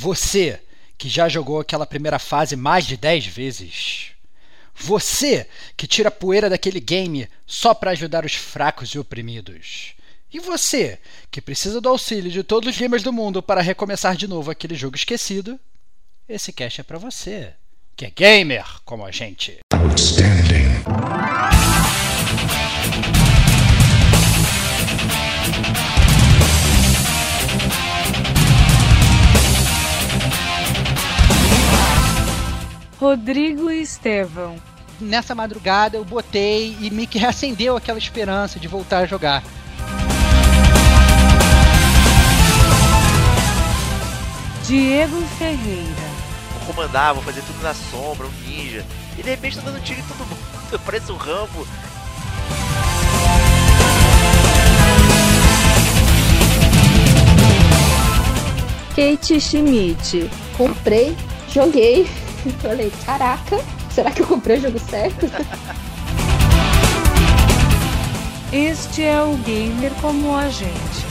Você que já jogou aquela primeira fase mais de 10 vezes. Você que tira a poeira daquele game só para ajudar os fracos e oprimidos. E você que precisa do auxílio de todos os gamers do mundo para recomeçar de novo aquele jogo esquecido. Esse cast é para você, que é gamer como a gente. Outstanding. Rodrigo e Estevão. Nessa madrugada eu botei e me reacendeu aquela esperança de voltar a jogar. Diego Ferreira. Vou comandar, vou fazer tudo na sombra, um ninja. E de repente tá dando tiro em todo mundo. Parece um Rambo. Kate Schmidt. Comprei, joguei, Falei, caraca, será que eu comprei o jogo certo? Este é o gamer como a gente.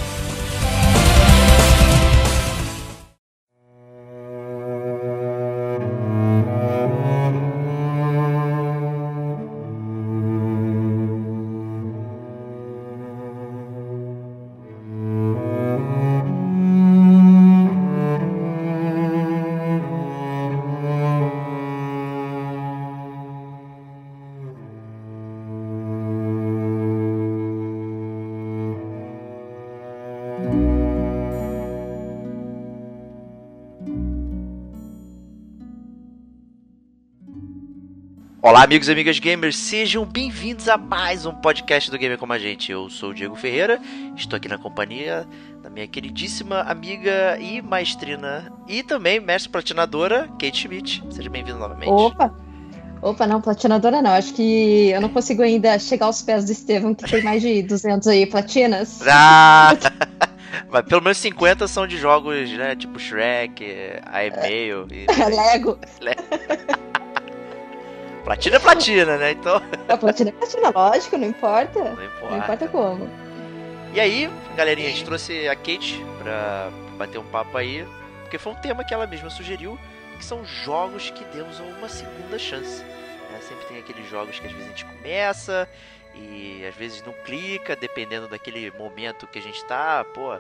Olá, amigos e amigas gamers, sejam bem-vindos a mais um podcast do Gamer Como a Gente. Eu sou o Diego Ferreira, estou aqui na companhia da minha queridíssima amiga e maestrina e também mestre platinadora, Kate Schmidt. Seja bem-vindo novamente. Opa! Opa, não, platinadora não. Acho que eu não consigo ainda chegar aos pés do Estevam, que tem mais de 200 aí platinas. Ah! Mas pelo menos 50 são de jogos, né? Tipo Shrek, iMail. E... Lego. Lego. Platina é platina, né? Então. A platina é platina, lógico, não importa. Não importa. Não importa como. E aí, galerinha, a gente trouxe a Kate pra bater um papo aí, porque foi um tema que ela mesma sugeriu, que são jogos que demos uma segunda chance. Né? Sempre tem aqueles jogos que às vezes a gente começa e às vezes não clica, dependendo daquele momento que a gente tá, pô,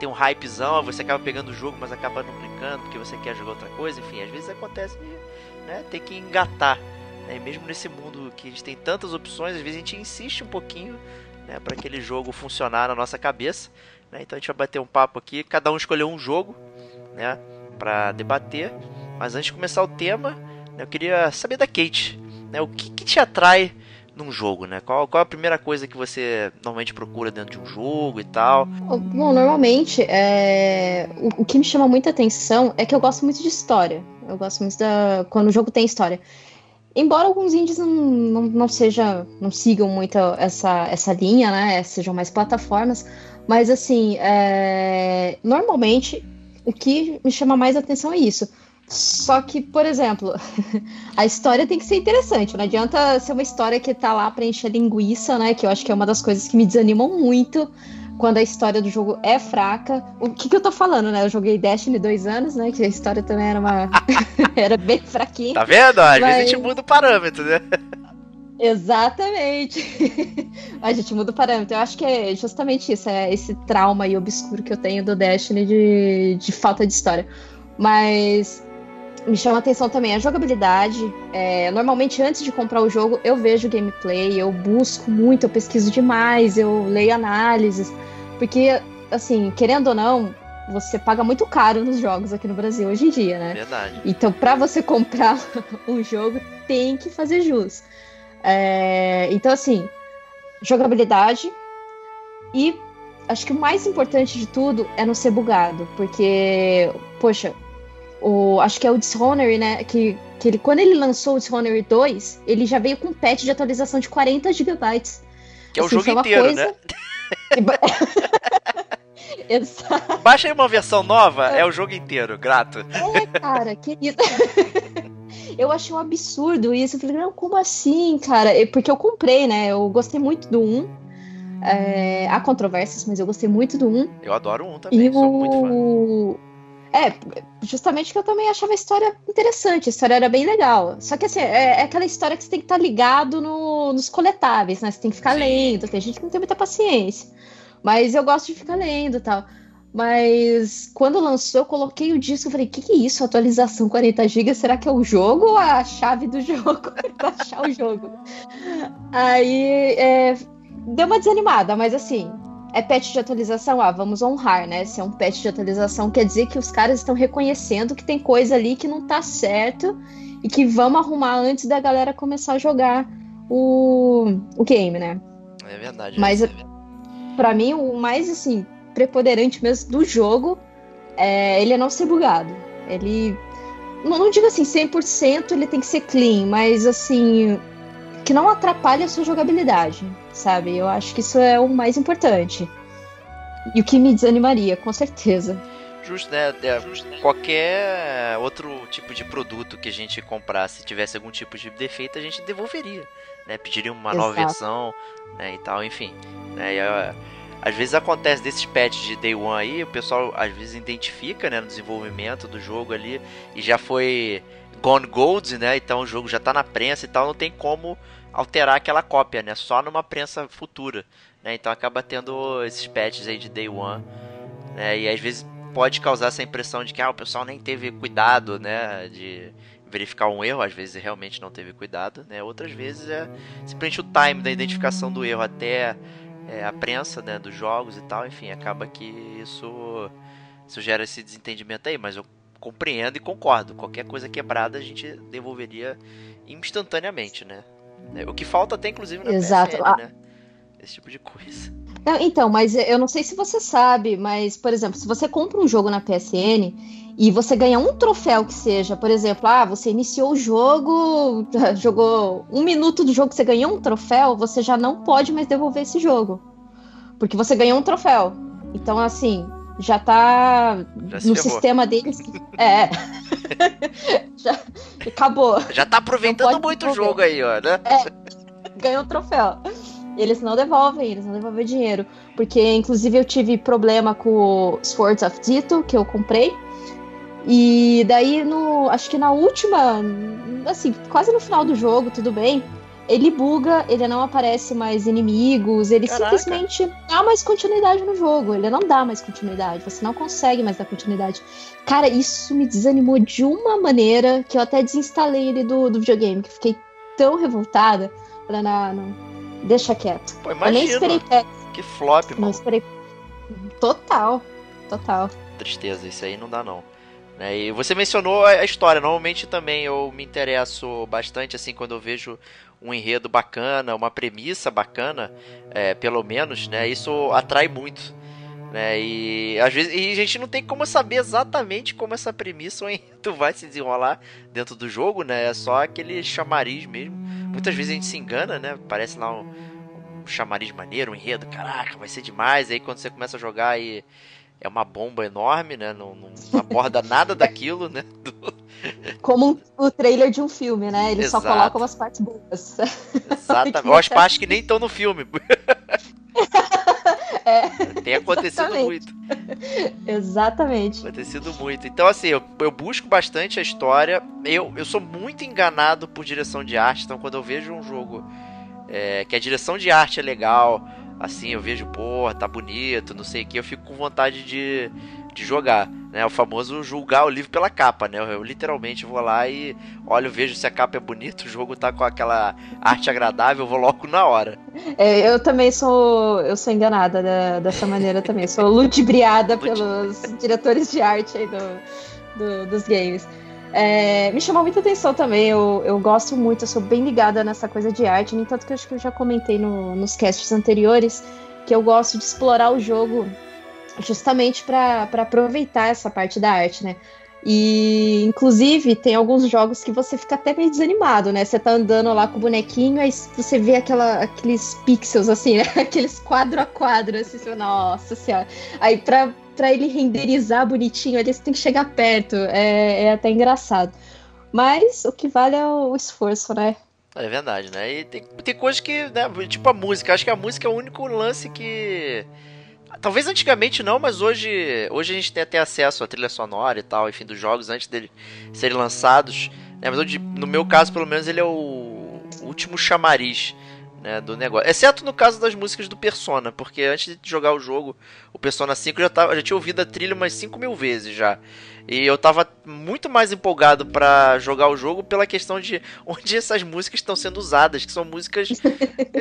tem um hypezão, você acaba pegando o jogo, mas acaba não clicando porque você quer jogar outra coisa, enfim, às vezes acontece de né, ter que engatar. Né? Mesmo nesse mundo que a gente tem tantas opções, às vezes a gente insiste um pouquinho né, para aquele jogo funcionar na nossa cabeça. Né? Então a gente vai bater um papo aqui, cada um escolheu um jogo né, para debater. Mas antes de começar o tema, né, eu queria saber da Kate, né, o que, que te atrai num jogo, né? Qual, qual a primeira coisa que você normalmente procura dentro de um jogo e tal? Bom, normalmente, é... o, o, que me chama muita atenção é que eu gosto muito de história. Eu gosto muito da... quando o jogo tem história. Embora alguns indies não, não, não, seja, não sigam muito essa, essa linha, né? Sejam mais plataformas, mas assim, é... normalmente o que me chama mais atenção é isso. Só que, por exemplo, a história tem que ser interessante. Não adianta ser uma história que tá lá pra encher linguiça, né? Que eu acho que é uma das coisas que me desanimam muito quando a história do jogo é fraca. O que, que eu tô falando, né? Eu joguei Destiny dois anos, né? Que a história também era uma. era bem fraquinha. Tá vendo? Às mas... vezes a gente muda o parâmetro, né? Exatamente. a gente muda o parâmetro. Eu acho que é justamente isso, é esse trauma aí obscuro que eu tenho do Destiny de, de falta de história. Mas me chama atenção também a jogabilidade. É, normalmente, antes de comprar o jogo, eu vejo gameplay, eu busco muito, eu pesquiso demais, eu leio análises. Porque, assim, querendo ou não, você paga muito caro nos jogos aqui no Brasil hoje em dia, né? Verdade. Então, para você comprar um jogo, tem que fazer jus. É, então, assim, jogabilidade e acho que o mais importante de tudo é não ser bugado, porque, poxa, o, acho que é o Dishonored, né? Que, que ele, quando ele lançou o Dishonored 2, ele já veio com um patch de atualização de 40 gigabytes. Que é o assim, jogo inteiro, coisa... né? Exato. Baixa aí uma versão nova, é. é o jogo inteiro, grato. É, cara, que isso. eu achei um absurdo isso. Eu falei, não, como assim, cara? Porque eu comprei, né? Eu gostei muito do 1. É, há controvérsias, mas eu gostei muito do 1. Eu adoro o 1 também, e sou o... muito fã. É, justamente que eu também achava a história interessante, a história era bem legal. Só que assim, é, é aquela história que você tem que estar ligado no, nos coletáveis, né? Você tem que ficar lendo, tem gente que não tem muita paciência. Mas eu gosto de ficar lendo e tal. Mas quando lançou, eu coloquei o disco e falei: o que, que é isso? Atualização 40 GB? Será que é o jogo ou a chave do jogo? Baixar o jogo. Aí é, deu uma desanimada, mas assim, é patch de atualização, ah, vamos honrar, né? Se é um patch de atualização, quer dizer que os caras estão reconhecendo que tem coisa ali que não tá certo e que vamos arrumar antes da galera começar a jogar o, o game, né? É verdade. Mas é para mim o mais assim preponderante mesmo do jogo é ele é não ser bugado. Ele não, não digo assim 100% ele tem que ser clean, mas assim que não atrapalhe a sua jogabilidade, sabe? Eu acho que isso é o mais importante. E o que me desanimaria, com certeza. Justo, né? É, qualquer outro tipo de produto que a gente comprasse, tivesse algum tipo de defeito, a gente devolveria, né? Pediria uma Exato. nova versão, né? E tal, enfim. Né? E, às vezes acontece desses patches de Day One aí, o pessoal às vezes identifica, né, no desenvolvimento do jogo ali, e já foi Gone Gold, né? Então o jogo já tá na prensa e tal, não tem como alterar aquela cópia, né? Só numa prensa futura, né? Então acaba tendo esses patches aí de Day One, né? E às vezes pode causar essa impressão de que ah, o pessoal nem teve cuidado, né? De verificar um erro, às vezes realmente não teve cuidado, né? Outras vezes é simplesmente o time da identificação do erro até é, a prensa, né? Dos jogos e tal, enfim, acaba que isso, isso gera esse desentendimento aí, mas eu compreendo e concordo. Qualquer coisa quebrada a gente devolveria instantaneamente, né? O que falta até inclusive na Exato. PSN, né? Esse tipo de coisa. Não, então, mas eu não sei se você sabe, mas, por exemplo, se você compra um jogo na PSN e você ganha um troféu que seja, por exemplo, ah, você iniciou o jogo, jogou um minuto do jogo, você ganhou um troféu, você já não pode mais devolver esse jogo. Porque você ganhou um troféu. Então, assim, já tá já no sistema deles. É. já acabou. Já tá aproveitando muito o jogo aí, ó, né? É, ganhou um troféu. Eles não devolvem, eles não devolvem dinheiro. Porque, inclusive, eu tive problema com o Swords of Dito, que eu comprei. E daí, no, acho que na última, assim, quase no final do jogo, tudo bem ele buga, ele não aparece mais inimigos, ele Caraca. simplesmente dá mais continuidade no jogo. Ele não dá mais continuidade, você não consegue mais dar continuidade. Cara, isso me desanimou de uma maneira que eu até desinstalei ele do, do videogame, que fiquei tão revoltada. Falei, não, não, deixa quieto. Pô, imagina, eu nem esperei perto. Que flop, mano. Não esperei. Total, total. Tristeza, isso aí não dá não. Né? E você mencionou a história. Normalmente também eu me interesso bastante assim quando eu vejo um enredo bacana, uma premissa bacana, é, pelo menos, né? Isso atrai muito. Né? E às vezes e a gente não tem como saber exatamente como essa premissa ou enredo vai se desenrolar dentro do jogo, né? É só aquele chamariz mesmo. Muitas vezes a gente se engana, né? Parece lá um, um chamariz maneiro, um enredo, caraca, vai ser demais. Aí quando você começa a jogar e é uma bomba enorme, né? Não, não aborda nada daquilo, né? Do... Como um, o trailer de um filme, né? Eles Exato. só colocam as partes boas. Exatamente. Ou as partes que nem estão no filme. É, Tem acontecido exatamente. muito. Exatamente. Acontecido muito. Então, assim, eu, eu busco bastante a história. Eu, eu sou muito enganado por direção de arte. Então, quando eu vejo um jogo é, que a direção de arte é legal, assim, eu vejo, pô, tá bonito, não sei o que, eu fico com vontade de, de jogar, né? O famoso julgar o livro pela capa, né? Eu, eu, literalmente vou lá e olho, vejo se a capa é bonita, o jogo tá com aquela arte agradável, eu vou logo na hora. É, eu também sou, eu sou enganada da, dessa maneira também, sou ludibriada pelos diretores de arte aí do, do dos games. É, me chamou muita atenção também. Eu, eu gosto muito, eu sou bem ligada nessa coisa de arte. No entanto, que eu acho que eu já comentei no, nos casts anteriores que eu gosto de explorar o jogo justamente para aproveitar essa parte da arte, né? E, inclusive, tem alguns jogos que você fica até meio desanimado, né? Você tá andando lá com o bonequinho, aí você vê aquela, aqueles pixels, assim, né? Aqueles quadro a quadro, assim, você, nossa senhora. Aí, pra, para ele renderizar bonitinho, ele tem que chegar perto. É, é, até engraçado. Mas o que vale é o esforço, né? É verdade, né? E tem, tem coisas que, né, tipo a música, acho que a música é o único lance que Talvez antigamente não, mas hoje, hoje a gente tem até acesso à trilha sonora e tal, enfim, dos jogos antes deles serem lançados. Né? Mas hoje, no meu caso, pelo menos, ele é o último chamariz né, do negócio. Exceto no caso das músicas do Persona, porque antes de jogar o jogo, o Persona 5 já, tava, já tinha ouvido a trilha umas 5 mil vezes já. E eu tava muito mais empolgado para jogar o jogo pela questão de onde essas músicas estão sendo usadas, que são músicas,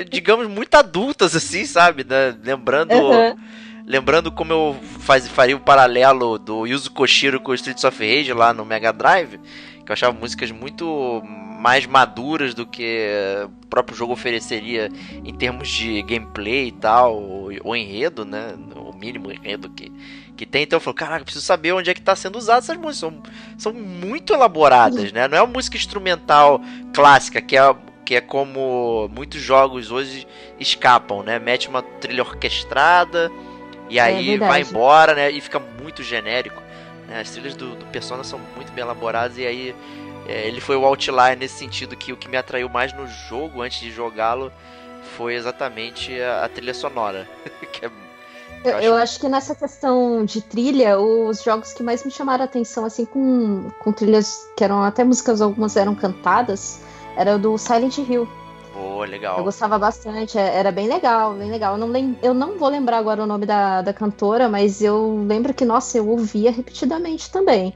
digamos, muito adultas, assim, sabe? Né? Lembrando. Uhum. Lembrando como eu faz, faria o paralelo do Yuzo Koshiro com o Streets of Rage lá no Mega Drive, que eu achava músicas muito mais maduras do que o próprio jogo ofereceria em termos de gameplay e tal, ou, ou enredo, né? O mínimo enredo que, que tem. Então eu falo, caraca, preciso saber onde é que está sendo usado essas músicas. São, são muito elaboradas, né? Não é uma música instrumental clássica, que é, que é como muitos jogos hoje escapam, né? Mete uma trilha orquestrada e é aí é vai embora, né? E fica muito genérico. Né? As trilhas do, do Persona são muito bem elaboradas e aí é, ele foi o outlier nesse sentido que o que me atraiu mais no jogo antes de jogá-lo foi exatamente a, a trilha sonora. que é, eu, eu, acho... eu, acho... que nessa questão de trilha, os jogos que mais me chamaram a atenção, assim, com, com trilhas que eram até músicas, algumas eram cantadas, era o do Silent Hill. Pô, legal. Eu gostava bastante, é, era bem legal, bem legal. Eu não, lem eu não vou lembrar agora o nome da, da cantora, mas eu lembro que, nossa, eu ouvia repetidamente também.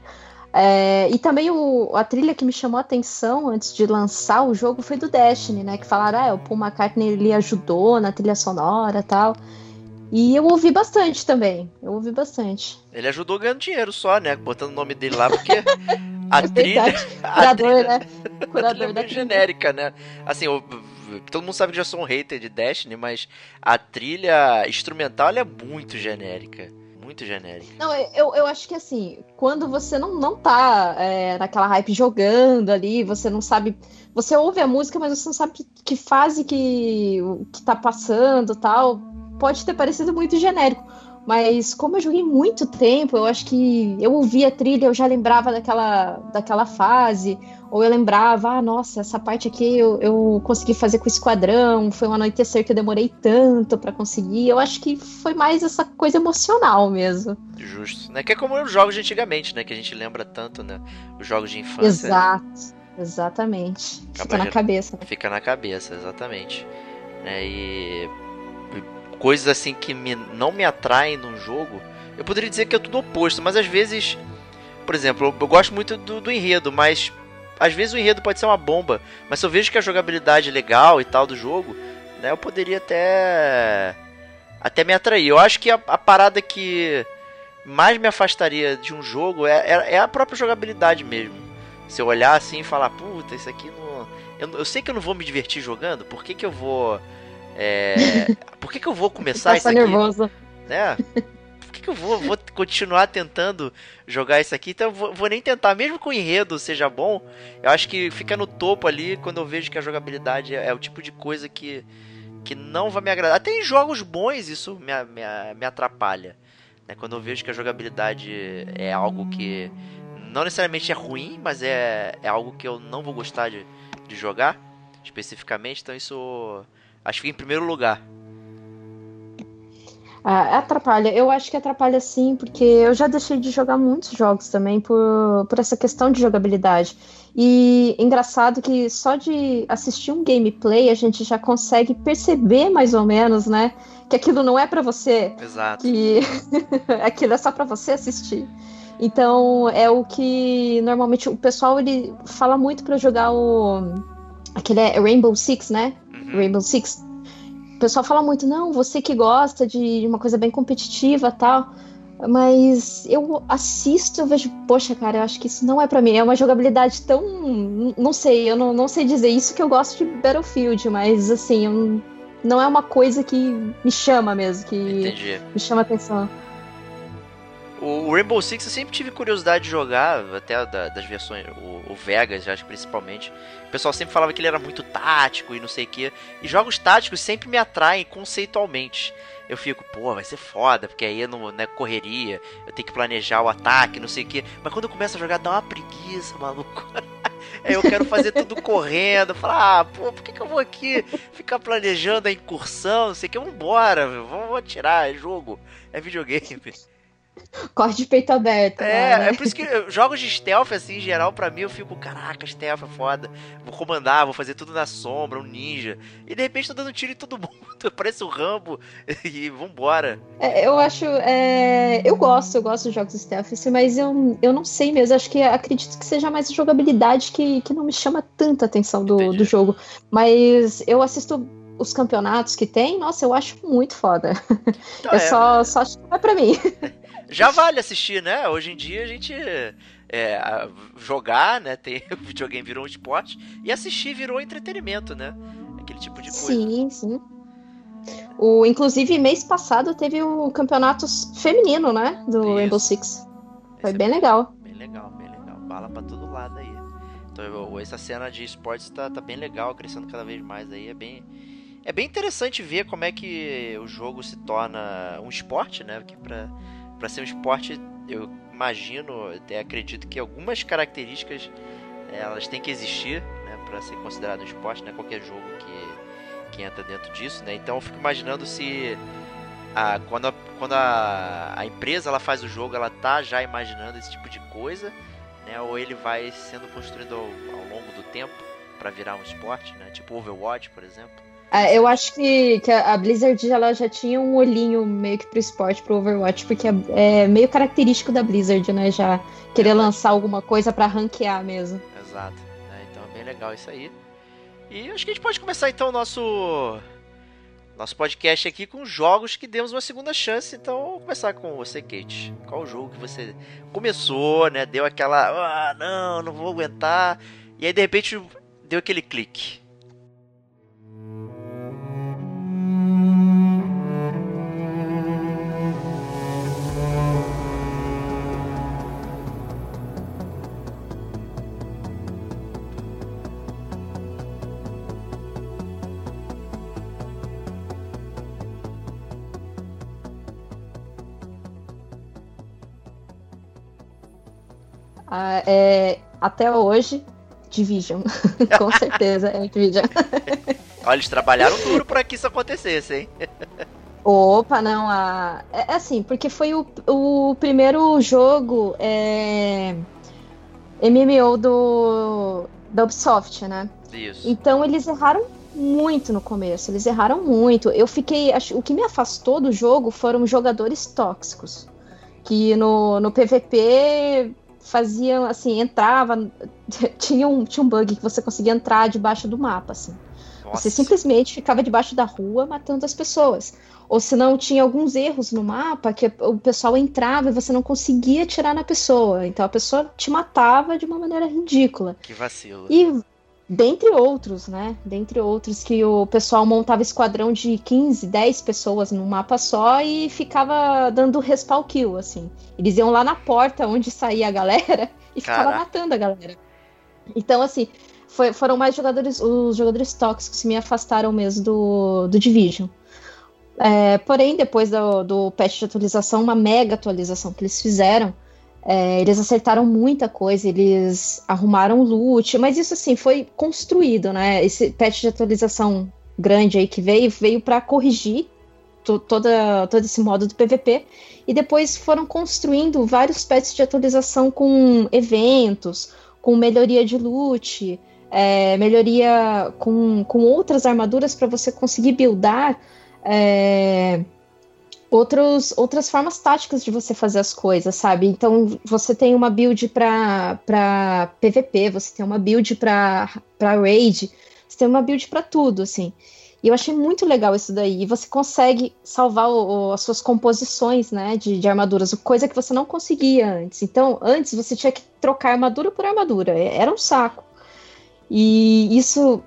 É, e também o, a trilha que me chamou a atenção antes de lançar o jogo foi do Destiny, né? Que falaram, ah, o Paul McCartney ele ajudou na trilha sonora e tal. E eu ouvi bastante também. Eu ouvi bastante. Ele ajudou ganhando dinheiro só, né? Botando o nome dele lá, porque a é trilha. A Curador, trilha, né? Curador a trilha é da genérica, né? Assim, eu, todo mundo sabe que já sou um hater de Destiny, mas a trilha instrumental é muito genérica muito genérica. Não, eu, eu acho que assim, quando você não, não tá é, naquela hype jogando ali, você não sabe. Você ouve a música, mas você não sabe que fase que, que tá passando tal. Pode ter parecido muito genérico. Mas como eu joguei muito tempo, eu acho que eu ouvia a trilha, eu já lembrava daquela, daquela fase, ou eu lembrava, ah, nossa, essa parte aqui eu, eu consegui fazer com o esquadrão, foi um anoitecer que eu demorei tanto para conseguir. Eu acho que foi mais essa coisa emocional mesmo. Justo, né? Que é como os jogos de antigamente, né? Que a gente lembra tanto, né? Os jogos de infância. Exato, exatamente. Acaba fica na cabeça. Né? Fica na cabeça, exatamente. É, e coisas assim que me, não me atraem num jogo, eu poderia dizer que é tudo oposto, mas às vezes, por exemplo, eu, eu gosto muito do, do, enredo, mas às vezes o enredo pode ser uma bomba, mas se eu vejo que a jogabilidade é legal e tal do jogo, né, eu poderia até até me atrair. Eu acho que a, a parada que mais me afastaria de um jogo é, é, é, a própria jogabilidade mesmo. Se eu olhar assim e falar, puta, isso aqui não. Eu, eu sei que eu não vou me divertir jogando, por que, que eu vou é, por que, que eu vou começar isso aqui? nervoso. Né? Que, que eu vou, vou continuar tentando jogar isso aqui? Então eu vou, vou, nem tentar, mesmo que o enredo seja bom. Eu acho que fica no topo ali quando eu vejo que a jogabilidade é, é o tipo de coisa que, que não vai me agradar. Até em jogos bons isso me, me, me atrapalha. Né? Quando eu vejo que a jogabilidade é algo que não necessariamente é ruim, mas é, é algo que eu não vou gostar de, de jogar especificamente. Então isso Acho que em primeiro lugar. Ah, atrapalha. Eu acho que atrapalha sim, porque eu já deixei de jogar muitos jogos também por, por essa questão de jogabilidade. E engraçado que só de assistir um gameplay a gente já consegue perceber mais ou menos, né? Que aquilo não é para você. Exato. Que aquilo é só para você assistir. Então é o que normalmente o pessoal ele fala muito para jogar o aquele é Rainbow Six, né? Rainbow Six, pessoal fala muito, não, você que gosta de uma coisa bem competitiva tal. Mas eu assisto, eu vejo, poxa, cara, eu acho que isso não é para mim. É uma jogabilidade tão. Não sei, eu não, não sei dizer isso que eu gosto de Battlefield, mas assim, eu, não é uma coisa que me chama mesmo, que Entendi. me chama atenção. O Rainbow Six eu sempre tive curiosidade de jogar, até das versões, o, Vegas, acho principalmente. O pessoal sempre falava que ele era muito tático e não sei o que. E jogos táticos sempre me atraem conceitualmente. Eu fico, pô, vai ser foda, porque aí não, não é correria, eu tenho que planejar o ataque, não sei o que. Mas quando eu começo a jogar, dá uma preguiça, maluco. Aí eu quero fazer tudo correndo. Falar, ah, pô, por que, que eu vou aqui ficar planejando a incursão? Não sei o que, vambora, vamos atirar, é jogo, é videogame. Corte de peito aberto. É, né? é por isso que eu- jogos de stealth, assim, em geral, pra mim, eu fico, caraca, stealth é foda. Vou comandar, vou fazer tudo na sombra, um ninja. E de repente tô dando tiro em todo mundo. Parece o Rambo. E vambora. É, eu acho. é, eu gosto, eu gosto de jogos stealth, assim, mas eu, eu não sei mesmo. Acho que acredito que seja mais a jogabilidade que, que não me chama tanta atenção do, Entendi. do jogo. Mas eu assisto os campeonatos que tem, nossa, eu acho muito foda. Então, eu é, só, só acho que não é pra mim. Já vale assistir, né? Hoje em dia a gente é, jogar, né? Tem, o videogame virou um esporte e assistir virou entretenimento, né? Aquele tipo de coisa. Sim, sim. O, inclusive, mês passado teve o campeonato feminino, né? Do Isso. Rainbow Six. Foi Esse é bem legal. Bem legal, bem legal. Bala pra todo lado aí. Então essa cena de esportes tá, tá bem legal, crescendo cada vez mais aí. É bem, é bem interessante ver como é que o jogo se torna um esporte, né? Porque pra, pra ser um esporte, eu imagino, até acredito que algumas características eh, elas têm que existir, né? Pra ser considerado um esporte, não é qualquer jogo que, que entra dentro disso, né? Então eu fico imaginando se a, quando, a, quando a, a empresa ela faz o jogo, ela tá já imaginando esse tipo de coisa, né? Ou ele vai sendo construído ao, ao longo do tempo para virar um esporte, né? Tipo Overwatch, por exemplo. É, eu acho que, que a Blizzard ela já tinha um olhinho meio que pro esporte, pro Overwatch, porque é, é meio característico da Blizzard, né? Já querer lançar alguma coisa pra ranquear mesmo. Exato. né? Então é bem legal isso aí. E acho que a gente pode começar então o nosso nosso podcast aqui com jogos que demos uma segunda chance. Então vamos começar com você, Kate. Qual o jogo que você começou, né? Deu aquela, ah, não, não vou aguentar. E aí de repente deu aquele clique. Ah, é, até hoje, Division. Com certeza é Division. Olha, eles trabalharam duro para que isso acontecesse, hein? Opa, não, a... é é assim, porque foi o, o primeiro jogo é, MMO do, da Ubisoft, né? Isso. Então eles erraram muito no começo, eles erraram muito. Eu fiquei. acho- O que me afastou do jogo foram jogadores tóxicos. Que no, no PVP faziam assim, entrava. Tinha um, tinha um bug que você conseguia entrar debaixo do mapa, assim. Nossa. Você simplesmente ficava debaixo da rua matando as pessoas. Ou se não, tinha alguns erros no mapa que o pessoal entrava e você não conseguia atirar na pessoa. Então a pessoa te matava de uma maneira ridícula. Que vacilo. E dentre outros, né? Dentre outros que o pessoal montava esquadrão de 15, 10 pessoas num mapa só e ficava dando respawn kill, assim. Eles iam lá na porta onde saía a galera e ficava Caraca. matando a galera. Então, assim, foi- foram mais jogadores, os jogadores tóxicos que me afastaram mesmo do, do Division. É, porém, depois do, do patch de atualização, uma mega atualização que eles fizeram, é, eles acertaram muita coisa, eles arrumaram loot, mas isso assim foi construído, né? Esse patch de atualização grande aí que veio, veio para corrigir to- toda, todo esse modo do PVP. E depois foram construindo vários patches de atualização com eventos, com melhoria de loot, é, melhoria com, com outras armaduras para você conseguir buildar. é, outros, outras formas táticas de você fazer as coisas, sabe? Então você tem uma build para PVP, você tem uma build para raid, você tem uma build para tudo, assim. E eu achei muito legal isso daí. E você consegue salvar o- o- as suas composições, né, de, de armaduras, coisa que você não conseguia antes. Então, antes você tinha que trocar armadura por armadura, era um saco. E isso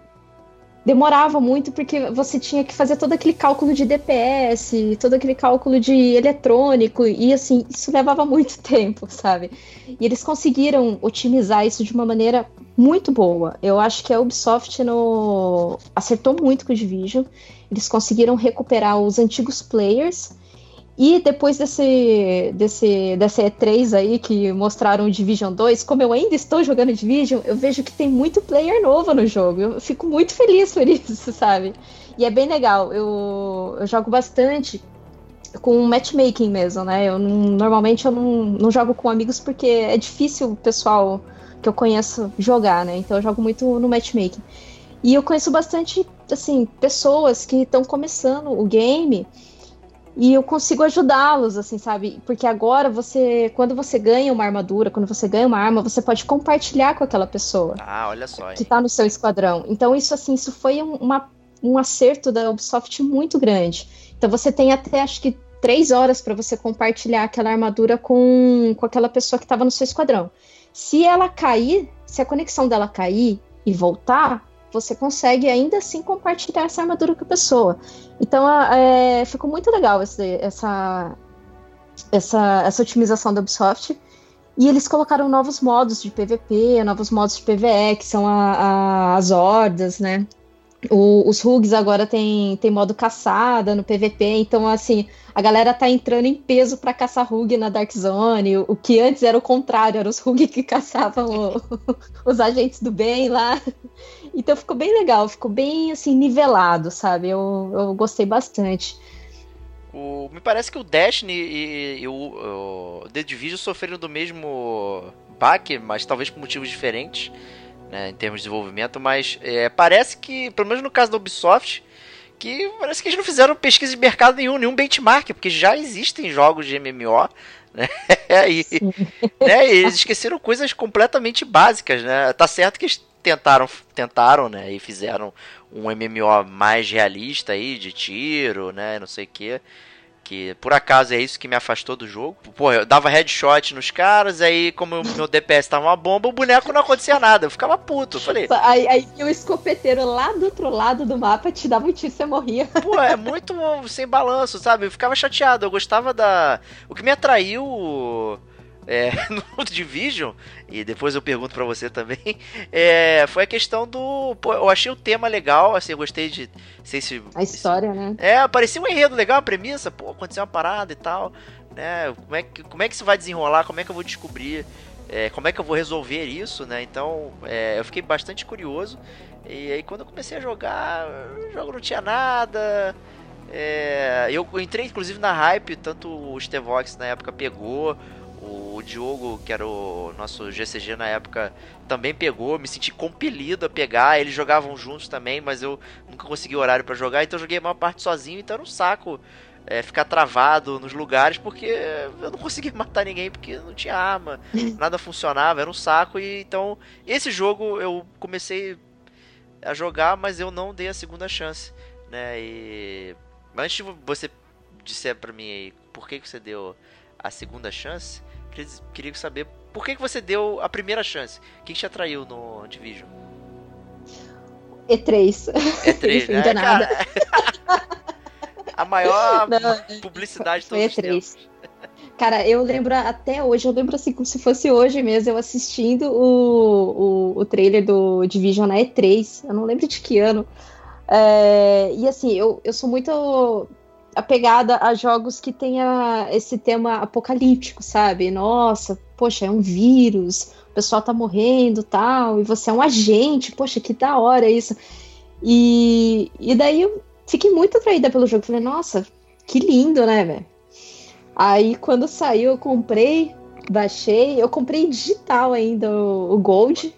demorava muito porque você tinha que fazer todo aquele cálculo de DPS, todo aquele cálculo de eletrônico, e assim, isso levava muito tempo, sabe? E eles conseguiram otimizar isso de uma maneira muito boa. Eu acho que a Ubisoft no... acertou muito com o Division. Eles conseguiram recuperar os antigos players E depois desse, desse, dessa E3 aí que mostraram o Division 2, como eu ainda estou jogando Division, eu vejo que tem muito player novo no jogo. Eu fico muito feliz por isso, sabe? E é bem legal. Eu, eu jogo bastante com matchmaking mesmo, né? Eu não, normalmente eu não, não jogo com amigos porque é difícil o pessoal que eu conheço jogar, né? Então eu jogo muito no matchmaking. E eu conheço bastante, assim, pessoas que estão começando o game e eu consigo ajudá-los, assim, sabe? Porque agora você, quando você ganha uma armadura, quando você ganha uma arma, você pode compartilhar com aquela pessoa. Ah, olha só. Hein? Que tá no seu esquadrão. Então, isso, assim, isso foi uma, um acerto da Ubisoft muito grande. Então, você tem até, acho que, três horas para você compartilhar aquela armadura com, com aquela pessoa que estava no seu esquadrão. Se ela cair, se a conexão dela cair e voltar, você consegue ainda assim compartilhar essa armadura com a pessoa. Então é, ficou muito legal esse, essa, essa, essa otimização da Ubisoft. E eles colocaram novos modos de PVP, novos modos de PVE, que são a, a, as hordas, né? O, os rugs agora tem, tem modo caçada no PVP, então assim, a galera tá entrando em peso para caçar rug na Dark Zone, o, o, que antes era o contrário, eram os rug que caçavam o, os agentes do bem lá. Então ficou bem legal, ficou bem assim, nivelado, sabe? Eu, eu gostei bastante. O, me parece que o Destiny e, e o, o The Division sofreram do mesmo baque, mas talvez por motivos diferentes né, em termos de desenvolvimento, mas é, parece que, pelo menos no caso da Ubisoft, que parece que eles não fizeram pesquisa de mercado nenhum, nenhum benchmark, porque já existem jogos de MMO, né? e, né, eles esqueceram coisas completamente básicas, né? Tá certo que eles tentaram, tentaram, né, e fizeram um MMO mais realista aí, de tiro, né, não sei o que que por acaso é isso que me afastou do jogo. Pô, eu dava headshot nos caras, aí como o meu DPS tava uma bomba, o boneco não acontecia nada. Eu ficava puto. falei. Aí, aí o escopeteiro lá do outro lado do mapa te dava um tiro você morria. Pô, é muito sem balanço, sabe? Eu ficava chateado. Eu gostava da. O que me atraiu é, no Division, e depois eu pergunto para você também, é, foi a questão do. Pô, eu achei o tema legal, assim, eu gostei de. Sei se. A história, se, né? É, parecia um enredo legal, a premissa, pô, aconteceu uma parada e tal, né? Como é que, como é que isso vai desenrolar? Como é que eu vou descobrir? É, como é que eu vou resolver isso, né? Então, é, eu fiquei bastante curioso. E aí, quando eu comecei a jogar, o jogo não tinha nada. É, eu entrei inclusive na hype, tanto o Stevox na época pegou, o Diogo, que era o nosso GCG na época, também pegou, me senti compelido a pegar. Eles jogavam juntos também, mas eu nunca consegui horário para jogar, então eu joguei a maior parte sozinho, então era um saco é, ficar travado nos lugares porque eu não conseguia matar ninguém porque não tinha arma, nada funcionava, era um saco. E então, esse jogo eu comecei a jogar, mas eu não dei a segunda chance, né? E antes de você disser para mim aí por que, que você deu a segunda chance, Queria, saber por que, que você deu a primeira chance? O que, que te atraiu no Division? E3. E3, né? Enganada. Cara, a maior Não, publicidade de todos os tempos. Cara, eu lembro até hoje, eu lembro assim como se fosse hoje mesmo, eu assistindo o, o, o trailer do Division na E3. Eu não lembro de que ano. É, e assim, eu, eu sou muito apegada a jogos que tenha esse tema apocalíptico, sabe? Nossa, poxa, é um vírus, o pessoal tá morrendo tal, e você é um agente, poxa, que da hora isso. E, e daí eu fiquei muito atraída pelo jogo. Falei, nossa, que lindo, né, velho? Aí quando saiu, eu comprei, baixei, eu comprei digital ainda o, o Gold.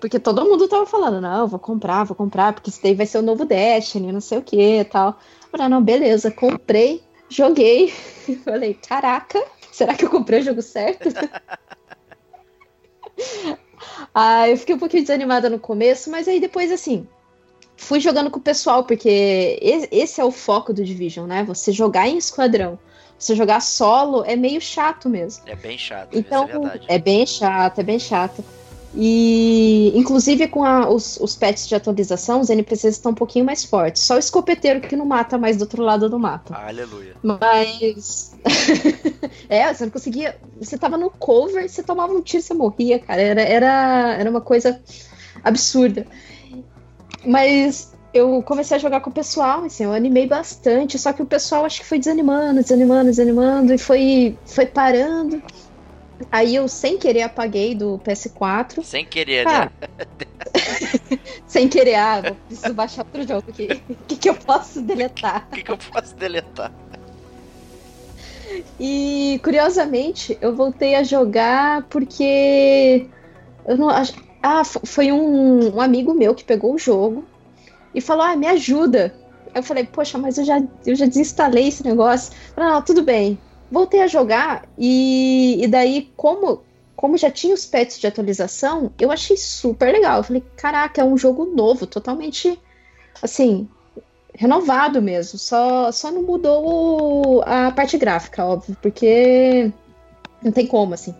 Porque todo mundo tava falando, não, vou comprar, vou comprar, porque isso daí vai ser o novo Destiny, não sei o que tal. Falei, não, beleza, comprei, joguei. Falei, caraca, será que eu comprei o jogo certo? ah, eu fiquei um pouquinho desanimada no começo, mas aí depois, assim, fui jogando com o pessoal, porque esse é o foco do Division, né? Você jogar em esquadrão. Você jogar solo é meio chato mesmo. É bem chato, então, é, é bem chato, é bem chato. E, inclusive, com a, os, os patches de atualização, os NPCs estão um pouquinho mais fortes. Só o escopeteiro que não mata mais do outro lado do mapa. Aleluia. Mas. é, você não conseguia. Você tava no cover, você tomava um tiro, você morria, cara. Era, era, era uma coisa absurda. Mas eu comecei a jogar com o pessoal, assim, eu animei bastante, só que o pessoal acho que foi desanimando, desanimando, desanimando, e foi, foi parando. Aí eu, sem querer, apaguei do PS4. Sem querer, Ah, né? sem querer, ah, vou preciso baixar outro jogo aqui. O que, que eu posso deletar? O que, que eu posso deletar? E curiosamente, eu voltei a jogar porque eu não. Ah, fo- foi um, um amigo meu que pegou o jogo e falou: Ah, me ajuda. Eu falei, poxa, mas eu já, eu já desinstalei esse negócio. Falei, Não, tudo bem. Voltei a jogar e, e daí, como, como já tinha os patches de atualização, eu achei super legal. Eu falei, caraca, é um jogo novo, totalmente assim, renovado mesmo. Só, só não mudou a parte gráfica, óbvio, porque não tem como, assim.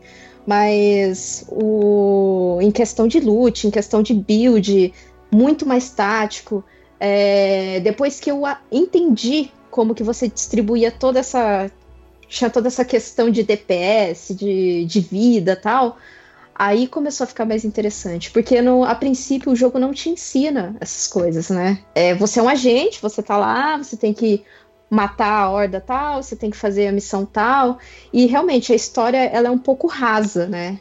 Mas o, em questão de loot, em questão de build, muito mais tático. É, depois que eu entendi como que você distribuía toda essa tinha toda essa questão de DPS, de, de vida tal, aí começou a ficar mais interessante, porque no, a princípio o jogo não te ensina essas coisas, né? É, você é um agente, você tá lá, você tem que matar a horda tal, você tem que fazer a missão tal, e realmente a história ela é um pouco rasa, né?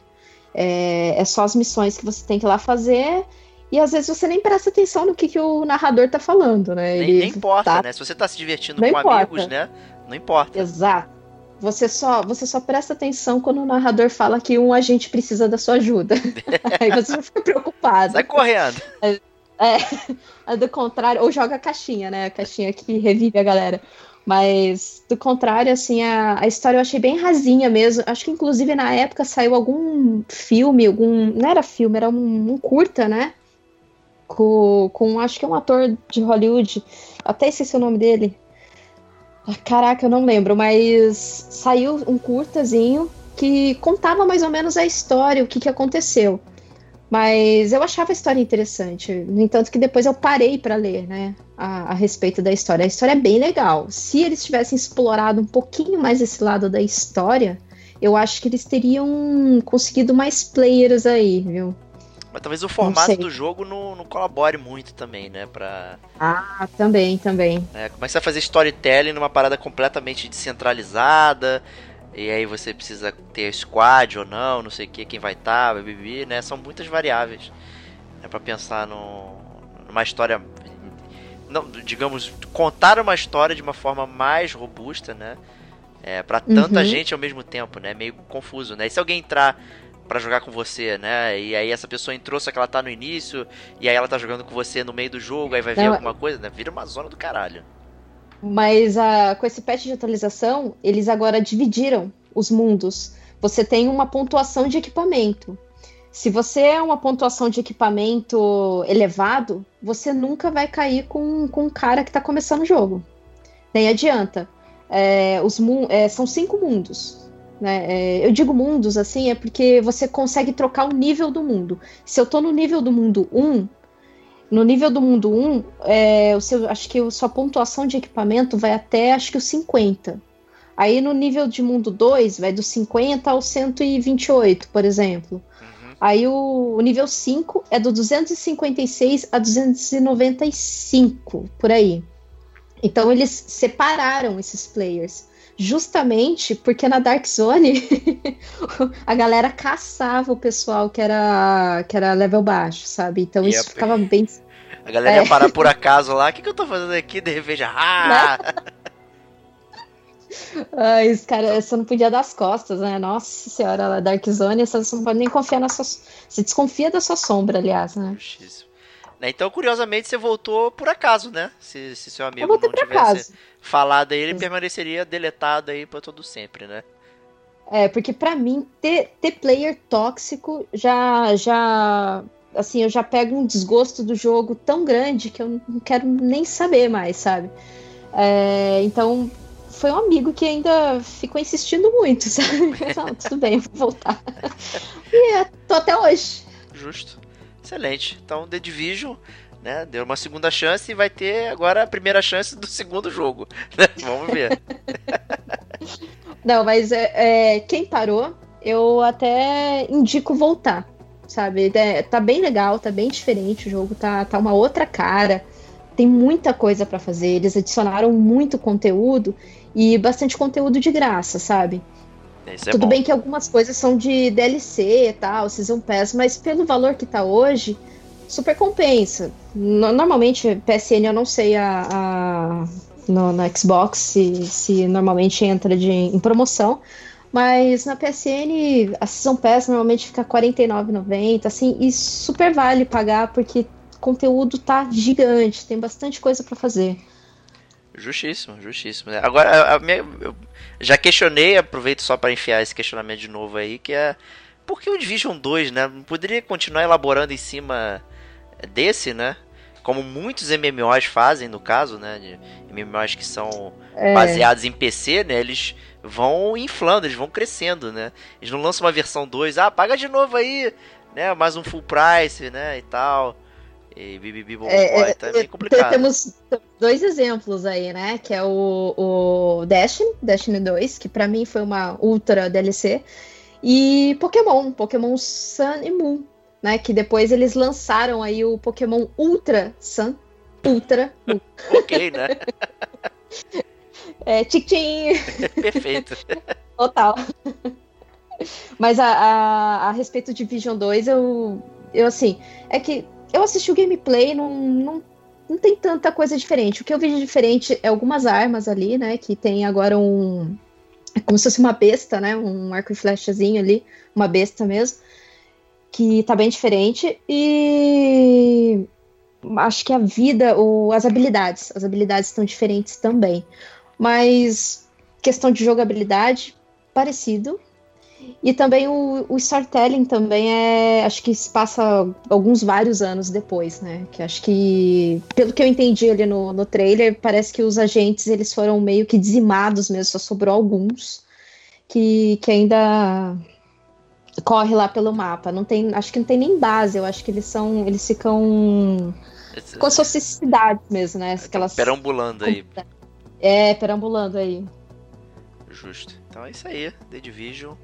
É, é só as missões que você tem que ir lá fazer, e às vezes você nem presta atenção no que, que o narrador tá falando, né? Nem, Ele nem importa, tá- né? Se você tá se divertindo Não com importa. amigos, né? Não importa. Exato. Você só, você só presta atenção quando o narrador fala que um agente precisa da sua ajuda. Aí você já fica preocupado. Sai correndo. É, do contrário, ou joga a caixinha, né? A caixinha que revive a galera. Mas, do contrário, assim, a, a história eu achei bem rasinha mesmo. Acho que, inclusive, na época saiu algum filme, algum. Não era filme, era um, um curta, né? Com, com, acho que é um ator de Hollywood. Até esqueci o nome dele. Caraca, eu não lembro, mas saiu um curtazinho que contava mais ou menos a história, o que, que aconteceu. Mas eu achava a história interessante. No entanto, que depois eu parei para ler, né? A, a respeito da história. A história é bem legal. Se eles tivessem explorado um pouquinho mais esse lado da história, eu acho que eles teriam conseguido mais players aí, viu? Mas talvez o formato do jogo não, não colabore muito também, né? Pra. Ah, também, também. né, Como é que você vai fazer storytelling numa parada completamente descentralizada? E aí você precisa ter squad ou não, não sei o que, quem vai estar, vai beber, né? São muitas variáveis. É para pensar no, numa história. Não, digamos, contar uma história de uma forma mais robusta, né? É, para tanta Uhum. gente ao mesmo tempo, né? Meio confuso, né? E se alguém entrar pra jogar com você, né? E aí essa pessoa entrou, só que ela tá no início, e aí ela tá jogando com você no meio do jogo, aí vai ver Não, alguma coisa, né? Vira uma zona do caralho. Mas ah, com esse patch de atualização, eles agora dividiram os mundos. Você tem uma pontuação de equipamento. Se você é uma pontuação de equipamento elevado, você nunca vai cair com, com um cara que está começando o jogo. Nem adianta. É, os é, são cinco mundos. Né? É, eu digo mundos assim, é porque você consegue trocar o nível do mundo. Se eu tô no nível do mundo 1, no nível do mundo 1, é, o seu, acho que a sua pontuação de equipamento vai até acho que o 50. Aí no nível de mundo 2 vai do 50 ao 128, por exemplo. Uhum. Aí o, o nível 5 é do 256 a 295, por aí. Então eles separaram esses players. Justamente porque na Dark Zone a galera caçava o pessoal que era, que era level baixo, sabe? Então isso ficava bem A galera É. ia parar por acaso lá, o que, que eu tô fazendo aqui? De repente, ah! Ai, os caras, você não podia dar as costas, né? Nossa senhora, lá, Dark Zone, você não pode nem confiar na sua. Você desconfia da sua sombra, aliás, né? Justíssimo. Né, Então, curiosamente, você voltou por acaso, né? Se, se seu amigo Eu voltei não tivesse falado aí, ele permaneceria deletado aí pra todo sempre, né? É, porque pra mim, ter, ter player tóxico já, já. Assim, eu já pego um desgosto do jogo tão grande que eu não quero nem saber mais, sabe? É, então, foi um amigo que ainda ficou insistindo muito, sabe? Não, tudo bem, vou voltar. E é, tô até hoje. Justo. Excelente. Então, The Division, né? Deu uma segunda chance e vai ter agora a primeira chance do segundo jogo. né? Vamos ver. Não, mas é, é, quem parou, eu até indico voltar, sabe? É, tá bem legal, tá bem diferente o jogo, tá, tá uma outra cara. tem muita coisa para fazer. Eles adicionaram muito conteúdo e bastante conteúdo de graça, sabe? É Tudo bem que algumas coisas são de DLC e tal, Season Pass, mas pelo valor que tá hoje, super compensa. No- normalmente, PSN eu não sei a, a- no, na Xbox se, se normalmente entra de, em promoção, mas na PSN a Season Pass normalmente fica R$ 49,90, assim, e super vale pagar porque conteúdo tá gigante, tem bastante coisa para fazer. Justíssimo, justíssimo. Agora, a- a minha- eu já questionei, aproveito só para enfiar esse questionamento de novo aí, que é por que o Division 2, né? Poderia continuar elaborando em cima desse, né? Como muitos MMOs fazem, no caso, né? De MMOs que são É, baseados em PC, né? Eles vão inflando, eles vão crescendo, né? Eles não lançam uma versão 2, ah, paga de novo aí, né? Mais um full price, né? E tal. E bibibi É, bobobó, é, então é bem te- complicado. Temos dois exemplos aí, né? Que é o, o Destiny, Destiny 2, que pra mim foi uma ultra DLC, e Pokémon, Pokémon Sun e Moon, né? Que depois eles lançaram aí o Pokémon Ultra Sun, Ultra ok, né? É, tchim, Perfeito. total. Mas a, a, a respeito de Vision 2, eu, eu assim, é que eu assisti o gameplay, não, não, não tem tanta coisa diferente. O que eu vi de diferente é algumas armas ali, né? Que tem agora um. É como se fosse uma besta, né? Um arco e flechazinho ali, uma besta mesmo. Que tá bem diferente. E acho que a vida, ou as habilidades. As habilidades estão diferentes também. Mas questão de jogabilidade, parecido. E também o, o storytelling também é. Acho que se passa alguns vários anos depois, né? Que acho que, pelo que eu entendi ali no, no trailer, parece que os agentes eles foram meio que dizimados mesmo, só sobrou alguns que, que ainda corre lá pelo mapa. Não tem, acho que não tem nem base, eu acho que eles são. Eles ficam. Com as suas cidades mesmo, né? Aquelas. Perambulando aí. É, perambulando aí. Justo. Então é isso aí, The Division.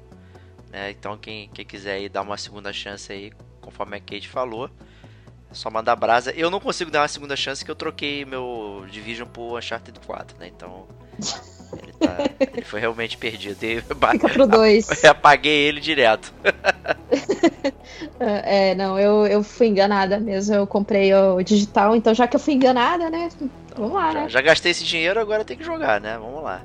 né? então quem, quem quiser aí dar uma segunda chance aí, conforme a Kate falou, é só mandar brasa. Eu não consigo dar uma segunda chance porque eu troquei meu Division por Uncharted 4, né? Então ele, tá, ele foi realmente perdido. E Fica pro 2. eu apaguei ele direto. É, não, eu, eu fui enganada mesmo. Eu comprei o digital, então já que eu fui enganada, né? Vamos lá, Já, né? já gastei esse dinheiro, agora tem que jogar, né? Vamos lá.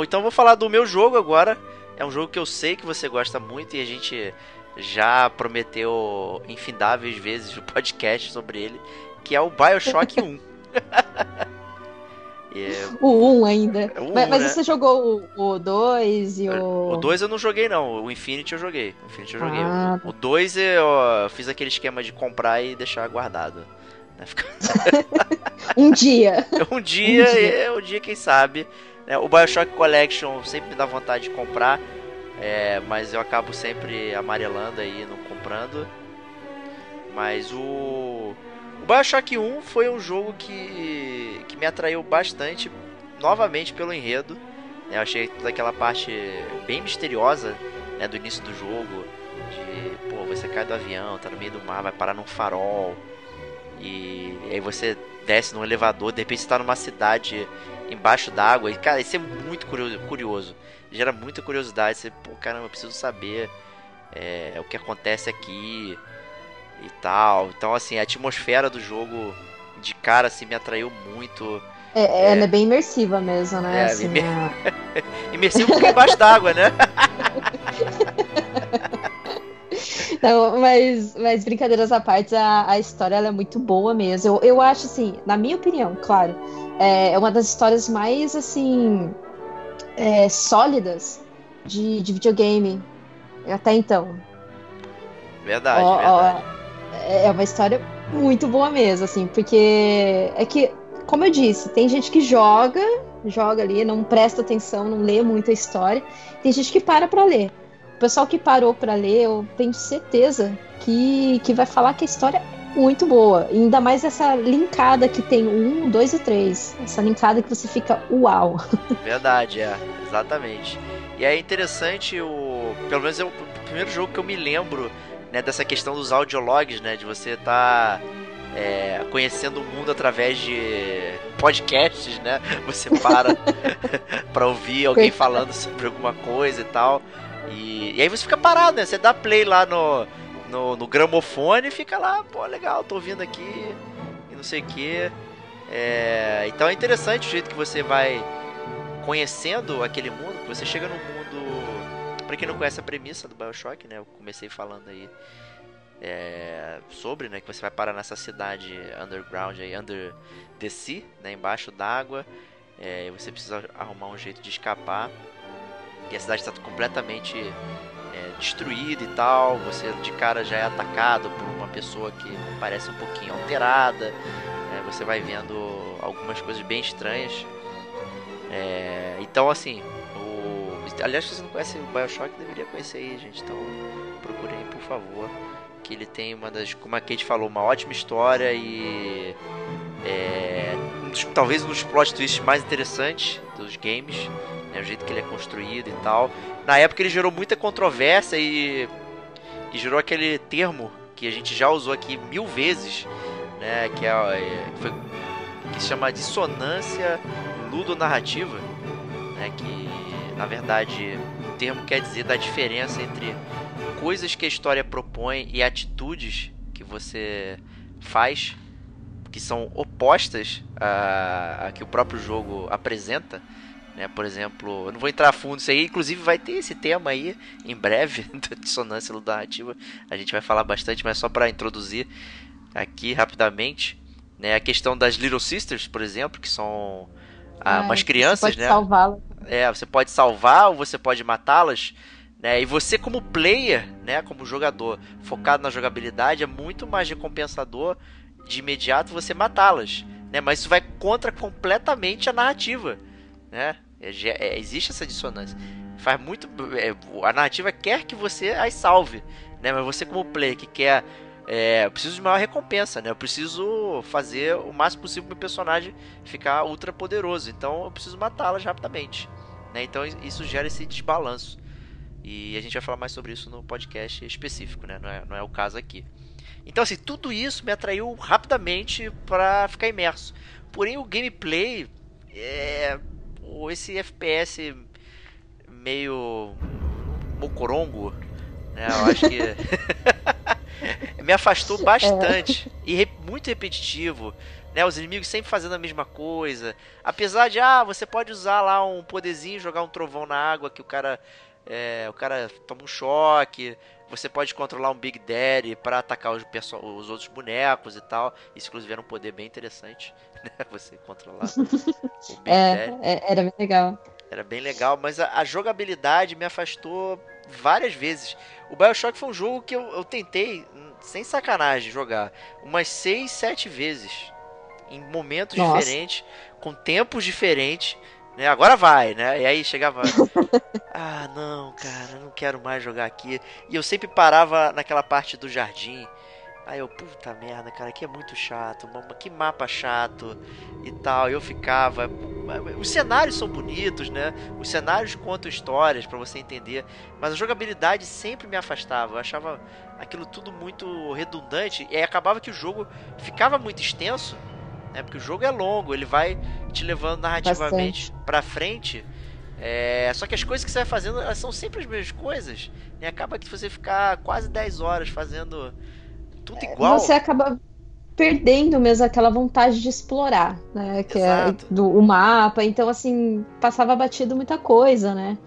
Então vou, então vou falar do meu jogo agora. É um jogo que eu sei que você gosta muito e a gente já prometeu infindáveis vezes no podcast sobre ele, que é o BioShock 1. E, O 1 ainda. É o mas mas né? você jogou o 2 e o. o 2 eu não joguei não, o Infinity eu joguei. O Infinity eu joguei. Ah, O 2 eu fiz aquele esquema de comprar e deixar guardado. né? Um dia. Um dia, Um dia. é um dia quem sabe. Né? O Bioshock Collection sempre me dá vontade de comprar, é, mas eu acabo sempre amarelando aí, não comprando. Mas o, o Bioshock 1 foi um jogo que, que me atraiu bastante, novamente pelo enredo. né? Eu achei toda aquela parte bem misteriosa né, do início do jogo. De, pô, você cai do avião, tá no meio do mar, vai parar num farol. E aí você desce num elevador, de repente você tá numa cidade embaixo d'água. E, cara, isso é muito curioso. Gera muita curiosidade. Você, pô, caramba, eu preciso saber é, o que acontece aqui e tal. Então, assim, a atmosfera do jogo de cara assim me atraiu muito. É, é, Ela é bem imersiva mesmo, né? É, assim, imer- a- Imersivo porque é embaixo d'água, né? Não, mas, mas brincadeiras à parte, a, a história é muito boa mesmo. Eu, eu acho assim, na minha opinião, claro, é, é uma das histórias mais assim é, sólidas de, de videogame até então. Verdade, Ó, ó, verdade. é é uma história muito boa mesmo, assim, porque é que, como eu disse, tem gente que joga, joga ali, não presta atenção, não lê muito a história. Tem gente que para pra ler. O pessoal que parou pra ler, eu tenho certeza que, que vai falar que a história é muito boa. E ainda mais essa linkada que tem um, dois e três. Essa linkada que você fica uau. Verdade, é, exatamente. E é interessante o. Pelo menos é o primeiro jogo que eu me lembro, né, dessa questão dos audiologs, né? De você estar conhecendo o mundo através de podcasts, né? Você para pra ouvir alguém falando sobre alguma coisa e tal. E, e aí você fica parado, né? Você dá play lá no, no, no gramofone e fica lá, pô, legal, tô ouvindo aqui e não sei o que. então é interessante o jeito que você vai conhecendo aquele mundo, que você chega num mundo. Pra quem não conhece a premissa do Bioshock, né? Eu comecei falando aí é, sobre, né? Que você vai parar nessa cidade underground aí, under the sea, né? Embaixo d'água. É, e você precisa arrumar um jeito de escapar. E a cidade está completamente é, destruída e tal. Você de cara já é atacado por uma pessoa que parece um pouquinho alterada. É, você vai vendo algumas coisas bem estranhas. É, então, assim, o... aliás, se você não conhece o Bioshock, deveria conhecer aí, gente. Então, procurem, por favor. Que ele tem uma das, como a Kate falou, uma ótima história e. É, um dos- talvez um dos plot twists mais interessantes dos games. Né, o jeito que ele é construído e tal. Na época ele gerou muita controvérsia e. E gerou aquele termo que a gente já usou aqui mil vezes, né? Que, é, é, foi- que se chama dissonância ludonarrativa, né, que na verdade o termo quer dizer da diferença entre coisas que a história propõe e atitudes que você faz que são opostas a, a que o próprio jogo apresenta. Né? Por exemplo, eu não vou entrar a fundo nisso aí, inclusive vai ter esse tema aí em breve, da dissonância ludonarrativa. A gente vai falar bastante, mas só para introduzir aqui rapidamente. Né? A questão das Little Sisters, por exemplo, que são ah, umas você crianças, pode né? É, você pode salvar ou você pode matá-las, né? E você como player, né, como jogador, focado na jogabilidade, é muito mais recompensador de imediato você matá-las, né? Mas isso vai contra completamente a narrativa, né? É, é, existe essa dissonância. Faz muito é, a narrativa quer que você as salve, né? Mas você como player que quer é, eu preciso de maior recompensa, né? Eu preciso fazer o máximo possível pro meu personagem ficar ultra poderoso. Então eu preciso matá-las rapidamente. Né? Então isso gera esse desbalanço. E a gente vai falar mais sobre isso no podcast específico, né? Não é, não é o caso aqui. Então, assim, tudo isso me atraiu rapidamente para ficar imerso. Porém, o gameplay é. Esse FPS meio. mocorongo, né? Eu acho que. me afastou bastante. E re- muito repetitivo. Né, os inimigos sempre fazendo a mesma coisa. Apesar de, ah, você pode usar lá um poderzinho, jogar um trovão na água que o cara. é, o cara toma um choque. Você pode controlar um Big Daddy para atacar os, os outros bonecos e tal. Isso, inclusive, era um poder bem interessante, né? Você controlar o Big Daddy. É, é, era bem legal. Era bem legal, mas a, a jogabilidade me afastou várias vezes. O Bioshock foi um jogo que eu, eu tentei, sem sacanagem, jogar umas 6, 7 vezes. Em momentos Nossa. diferentes, com tempos diferentes. Né? Agora vai, né? E aí chegava. ah, não, cara, não quero mais jogar aqui. E eu sempre parava naquela parte do jardim. Aí eu, puta merda, cara, aqui é muito chato, mama, que mapa chato e tal. Eu ficava. Os cenários são bonitos, né? Os cenários contam histórias pra você entender, mas a jogabilidade sempre me afastava. Eu achava aquilo tudo muito redundante e aí acabava que o jogo ficava muito extenso, né? Porque o jogo é longo, ele vai te levando narrativamente pra frente. É, só que as coisas que você vai fazendo elas são sempre as mesmas coisas. Né? Acaba que você ficar quase 10 horas fazendo tudo igual. Você acaba perdendo mesmo aquela vontade de explorar, né? Que Exato. é do o mapa. Então, assim, passava batido muita coisa, né?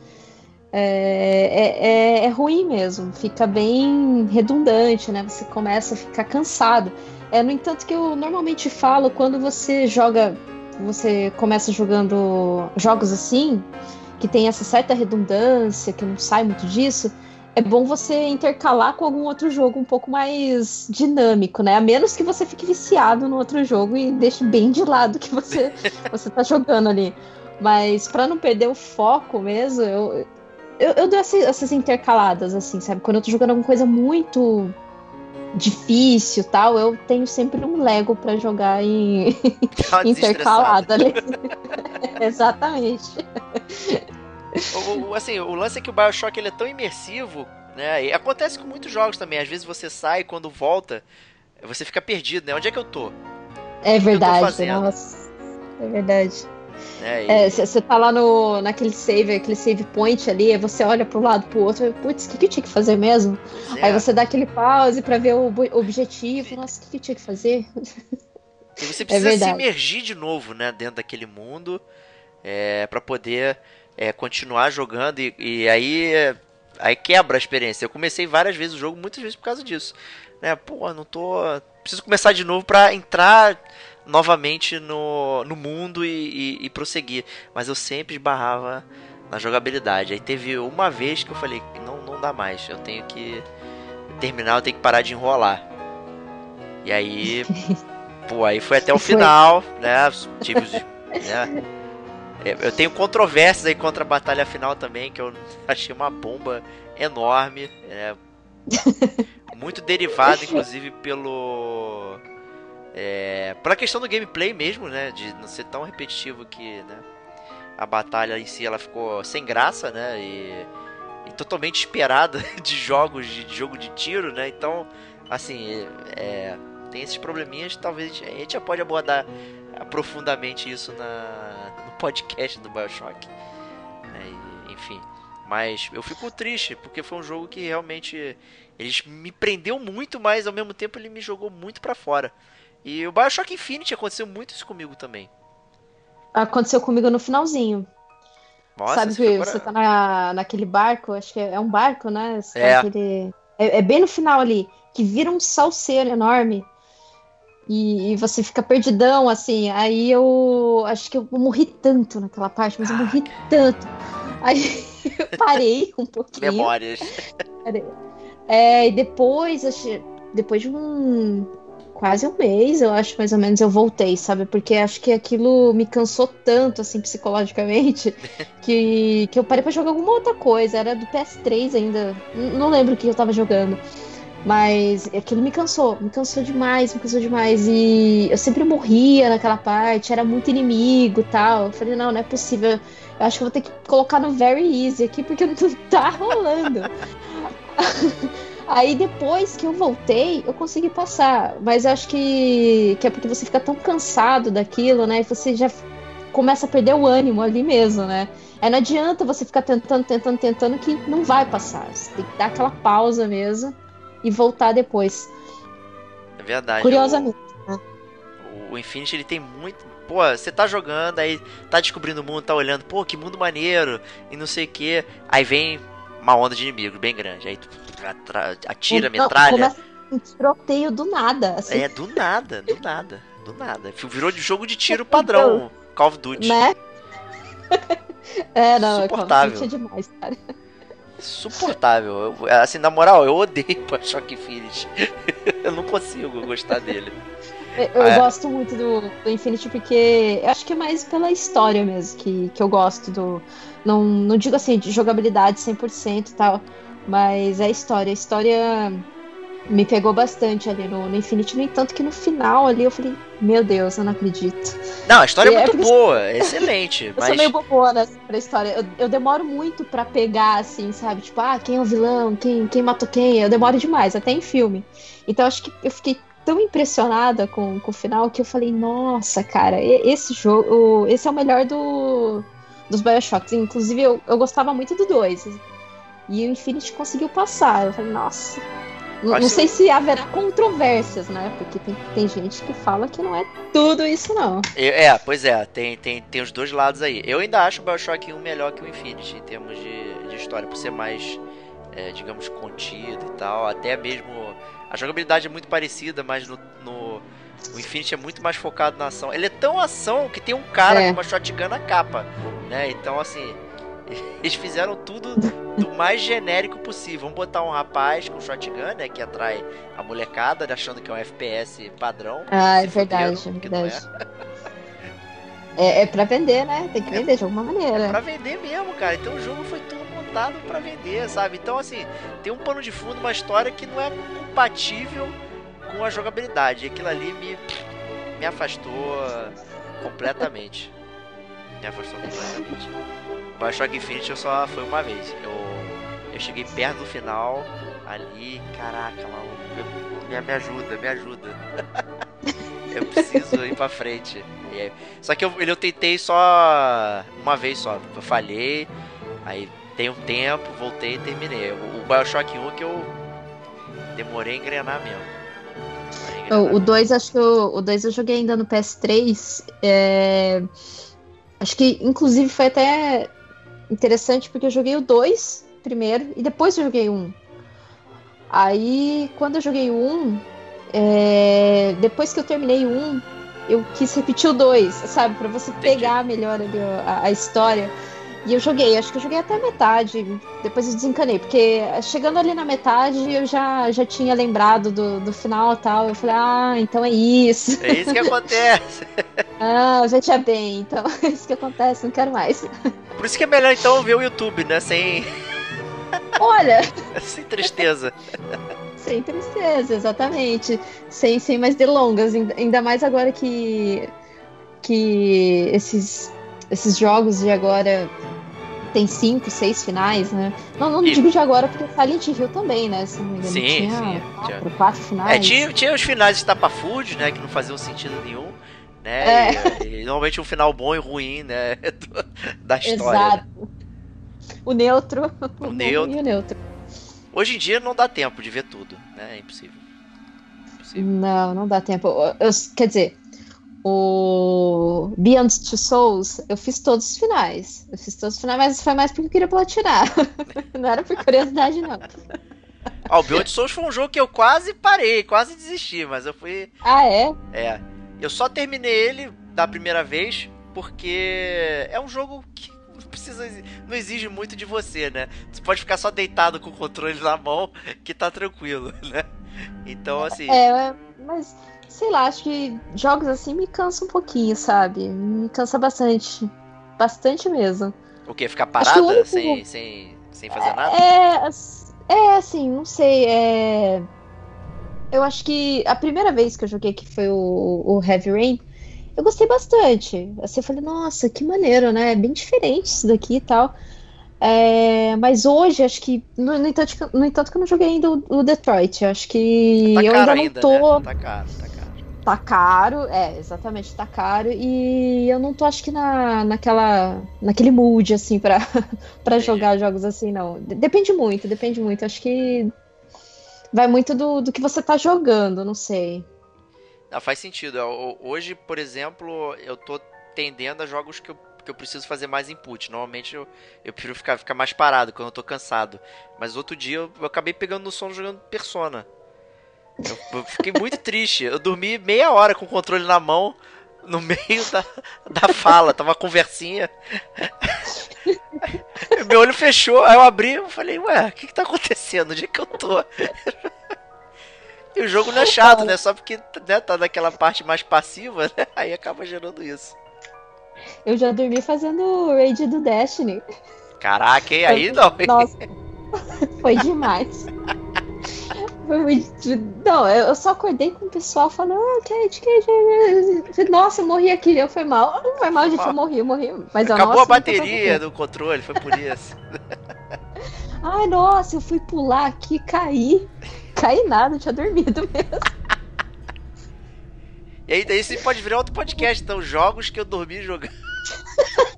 É, é, é, é ruim mesmo, fica bem redundante, né? Você começa a ficar cansado. É, no entanto, que eu normalmente falo quando você joga, você começa jogando jogos assim, que tem essa certa redundância, que não sai muito disso, é bom você intercalar com algum outro jogo um pouco mais dinâmico, né? A menos que você fique viciado no outro jogo e deixe bem de lado que você você tá jogando ali. Mas para não perder o foco mesmo, eu, eu, eu dou essas, essas intercaladas, assim, sabe? Quando eu tô jogando alguma coisa muito difícil tal, eu tenho sempre um Lego para jogar em uma intercalada ali. Exatamente. O, o- assim, o lance é que o Bioshock ele é tão imersivo, né? E acontece com muitos jogos também. Às vezes você sai e quando volta, você fica perdido, né? Onde é que eu tô? É verdade, nossa. É verdade. Né? E- Você tá lá no, naquele save, aquele save point ali, aí você olha pro lado, pro outro, e, putz, o que, que eu tinha que fazer mesmo? é. Aí você dá aquele pause pra ver o objetivo, nossa, o que, que eu tinha que fazer? E você precisa se verdade. imergir de novo, né, dentro daquele mundo, é, para poder é, continuar jogando e, e aí é, aí quebra a experiência. Eu comecei várias vezes o jogo, muitas vezes por causa disso, né? Pô, não tô, preciso começar de novo pra entrar novamente no, no mundo e, e, e prosseguir, mas eu sempre esbarrava na jogabilidade. Aí teve uma vez que eu falei, não, não dá mais, eu tenho que terminar, eu tenho que parar de enrolar. E aí Pô, aí foi até o final, né? Tive os. né? É, Eu tenho controvérsias aí contra a batalha final também, que eu achei uma bomba enorme. é, muito derivado, inclusive, pelo. É, pela questão do gameplay mesmo, né? De não ser tão repetitivo que né, a batalha em si ela ficou sem graça, né? E, e totalmente esperada de jogos, de, de jogo de tiro, né? Então, assim, é, tem esses probleminhas, talvez a gente já pode abordar profundamente isso na, no podcast do Bioshock. e, enfim, mas eu fico triste porque foi um jogo que realmente ele me prendeu muito, mas ao mesmo tempo ele me jogou muito pra fora. E o Bioshock Infinite aconteceu muito isso comigo também. Aconteceu comigo no finalzinho. Nossa, Sabe que você tá na, naquele barco, acho que é, é um barco, né? Tá É. naquele- é. é bem no final ali, que vira um salseiro enorme. E, e você fica perdidão, assim. Aí eu acho que eu morri tanto naquela parte, mas eu morri tanto. Aí eu parei um pouquinho. memórias. É, e depois, depois de um quase um mês, eu acho mais ou menos, eu voltei, sabe? Porque acho que aquilo me cansou tanto, assim, psicologicamente, que, que eu parei pra jogar alguma outra coisa. Era do PS3 ainda. Não lembro o que eu tava jogando. Mas aquilo me cansou, me cansou demais, me cansou demais. E eu sempre morria naquela parte, era muito inimigo e tal. Eu falei, não, não é possível. Eu acho que vou ter que colocar no Very Easy aqui, porque não tá rolando. Aí depois que eu voltei, eu consegui passar. Mas eu acho que, que é porque você fica tão cansado daquilo, né? E você já começa a perder o ânimo ali mesmo, né? Aí não adianta você ficar tentando, tentando, tentando, que não vai passar. Você tem que dar aquela pausa mesmo e voltar depois. É verdade. Curiosamente. O, o Infinity ele tem muito. Pô, você tá jogando, aí tá descobrindo o mundo, tá olhando, pô, que mundo maneiro, e não sei o que. Aí vem uma onda de inimigos bem grande. Aí tu atira, Não, metralha. Começa um tiroteio do nada. Assim, É, do nada, do nada, do nada. Virou de jogo de tiro padrão, Call of Duty. Né? É, não, Suportável. É demais, cara. Suportável. Eu- assim, na moral, eu odeio Bioshock Infinite. eu não consigo gostar dele. Eu, eu É. gosto muito do, do Infinity porque eu acho que é mais pela história mesmo que, que eu gosto do. Não, não digo assim de jogabilidade 100% e tal, mas é a história. A história me pegou bastante ali no, no Infinity. No entanto, que no final ali eu falei: Meu Deus, eu não acredito. Não, a história é, É, muito porque- boa, é excelente. Eu mas sou meio bobona assim, pra história. Eu, eu demoro muito pra pegar, assim, sabe? Tipo, ah, quem é o vilão? Quem, quem matou quem? Eu demoro demais, até em filme. Então acho que eu fiquei tão impressionada com, com o final que eu falei, nossa, cara, e- esse jogo, esse é o melhor do, dos Bioshocks. Inclusive, eu, eu gostava muito do 2. E o Infinity conseguiu passar. Eu falei, nossa. Não, não sei se haverá controvérsias, né? Porque tem, tem gente que fala que não é tudo isso, não. Eu- É, pois é, tem, tem, tem os dois lados aí. Eu ainda acho o Bioshock 1 melhor que o Infinity em termos de, de história, por ser mais, é, digamos, contido e tal. Até mesmo. A jogabilidade é muito parecida, mas no, no- o Infinity é muito mais focado na ação. Ele é tão ação que tem um cara É. com uma shotgun na capa, né? Então, assim. Eles fizeram tudo do mais genérico possível. Vamos botar um rapaz com shotgun, né? Que atrai a molecada, achando que é um FPS padrão. Ah, é verdade, é não é. verdade. É, é pra vender, né? Tem que vender de alguma maneira. Pra vender mesmo, cara. Então o jogo foi tudo montado pra vender, sabe? Então, assim, tem um pano de fundo, uma história que não é compatível com a jogabilidade. Aquilo ali me, me afastou completamente. Me afastou completamente. Bioshock Infinite eu só foi uma vez. Eu, eu cheguei perto do final, ali, caraca, maluco, me, me ajuda, me ajuda. eu preciso ir pra frente. Aí- só que eu, ele eu tentei só uma vez só. Eu falhei, aí dei um tempo, voltei e terminei. O, o Bioshock 1 que eu demorei a engrenar mesmo. O 2, acho que eu, o 2 eu joguei ainda no PS3. é, Acho que, inclusive, foi até interessante porque eu joguei o 2 primeiro e depois eu joguei o 1. Aí, quando eu joguei o 1, é, depois que eu terminei o 1, eu quis repetir o 2, sabe? Pra você pegar melhor ali a, a história. E eu joguei, acho que eu joguei até a metade, depois eu desencanei, porque chegando ali na metade eu já, já tinha lembrado do, do final e tal. Eu falei, ah, então é isso. É isso que acontece. Ah, já tinha bem, então é isso que acontece, não quero mais. Por isso que é melhor então ver o YouTube, né? Sem, Olha, sem tristeza. sem tristeza, exatamente. Sem, sem mais delongas, ainda mais agora que, que esses, esses jogos de agora tem cinco, seis finais, né? Não, não E- digo de agora, porque Silent Hill também, né? Se não me engano, Sim, tinha sim, quatro, tinha. quatro finais. É, tinha, tinha os finais estapafúrdios, né? Que não faziam sentido nenhum. Né? É. E, e normalmente um final bom e ruim, né? da história. né? Exato. O neutro. O bom neutro. O neutro. Hoje em dia não dá tempo de ver tudo, né? É impossível. Impossível. Não, não dá tempo. Eu- eu- quer dizer, o Beyond Two Souls, eu fiz todos os finais. Eu fiz todos os finais, mas foi mais porque eu queria platinar. não era por curiosidade, não. Ó, o Beyond Souls foi um jogo que eu quase parei, quase desisti, mas eu fui. Ah, é? É. Eu só terminei ele da primeira vez porque é um jogo que não precisa. não exige muito de você, né? Você pode ficar só deitado com o controle na mão que tá tranquilo, né? Então, assim. É, mas sei lá, acho que jogos assim me cansam um pouquinho, sabe? Me cansa bastante. Bastante mesmo. O quê? Ficar parada único- sem, sem, sem fazer nada? É, é assim, não sei. É... Eu acho que a primeira vez que eu joguei, que foi o, o Heavy Rain, eu gostei bastante. Assim, eu falei, nossa, que maneiro, né? É bem diferente isso daqui e tal. É, mas hoje, acho que. No, no entanto, que- no entanto que eu não joguei ainda o, o Detroit. Acho que Tá eu ainda não ainda, tô. né? Tá caro, tá caro. Tá caro, é, exatamente, tá caro. E eu não tô, acho que na, naquela, naquele mood, assim, pra, pra Entendi. jogar jogos assim, não. De- Depende muito, depende muito. Acho que vai muito do, do que você tá jogando, não sei. Não, faz sentido. Eu- Hoje, por exemplo, eu tô tendendo a jogos que eu, que eu preciso fazer mais input. Normalmente eu, eu prefiro ficar, ficar mais parado quando eu tô cansado. Mas outro dia eu, eu acabei pegando no sono jogando Persona. Eu, eu fiquei muito triste. Eu dormi meia hora com o controle na mão, no meio da, da fala. Tava uma conversinha. Meu olho fechou, aí eu abri e falei, ué, o que, que tá acontecendo? Onde é que eu tô? E o jogo não é chato, né? Só porque né, tá naquela parte mais passiva, né? Aí acaba gerando isso. Eu já dormi fazendo o raid do Destiny. Caraca, e aí não. Nossa, foi demais. Foi muito... Não, eu só acordei com o pessoal falando, ah, Kate, Kate, nossa, eu morri aqui, eu foi mal. Não foi mal, gente, eu morri, eu morri. Mas Acabou nossa, a bateria do controle, foi por isso. Ai, nossa, eu fui pular aqui, caí. Caí nada, tinha dormido mesmo. E aí daí você pode virar outro podcast, então, jogos que eu dormi jogando.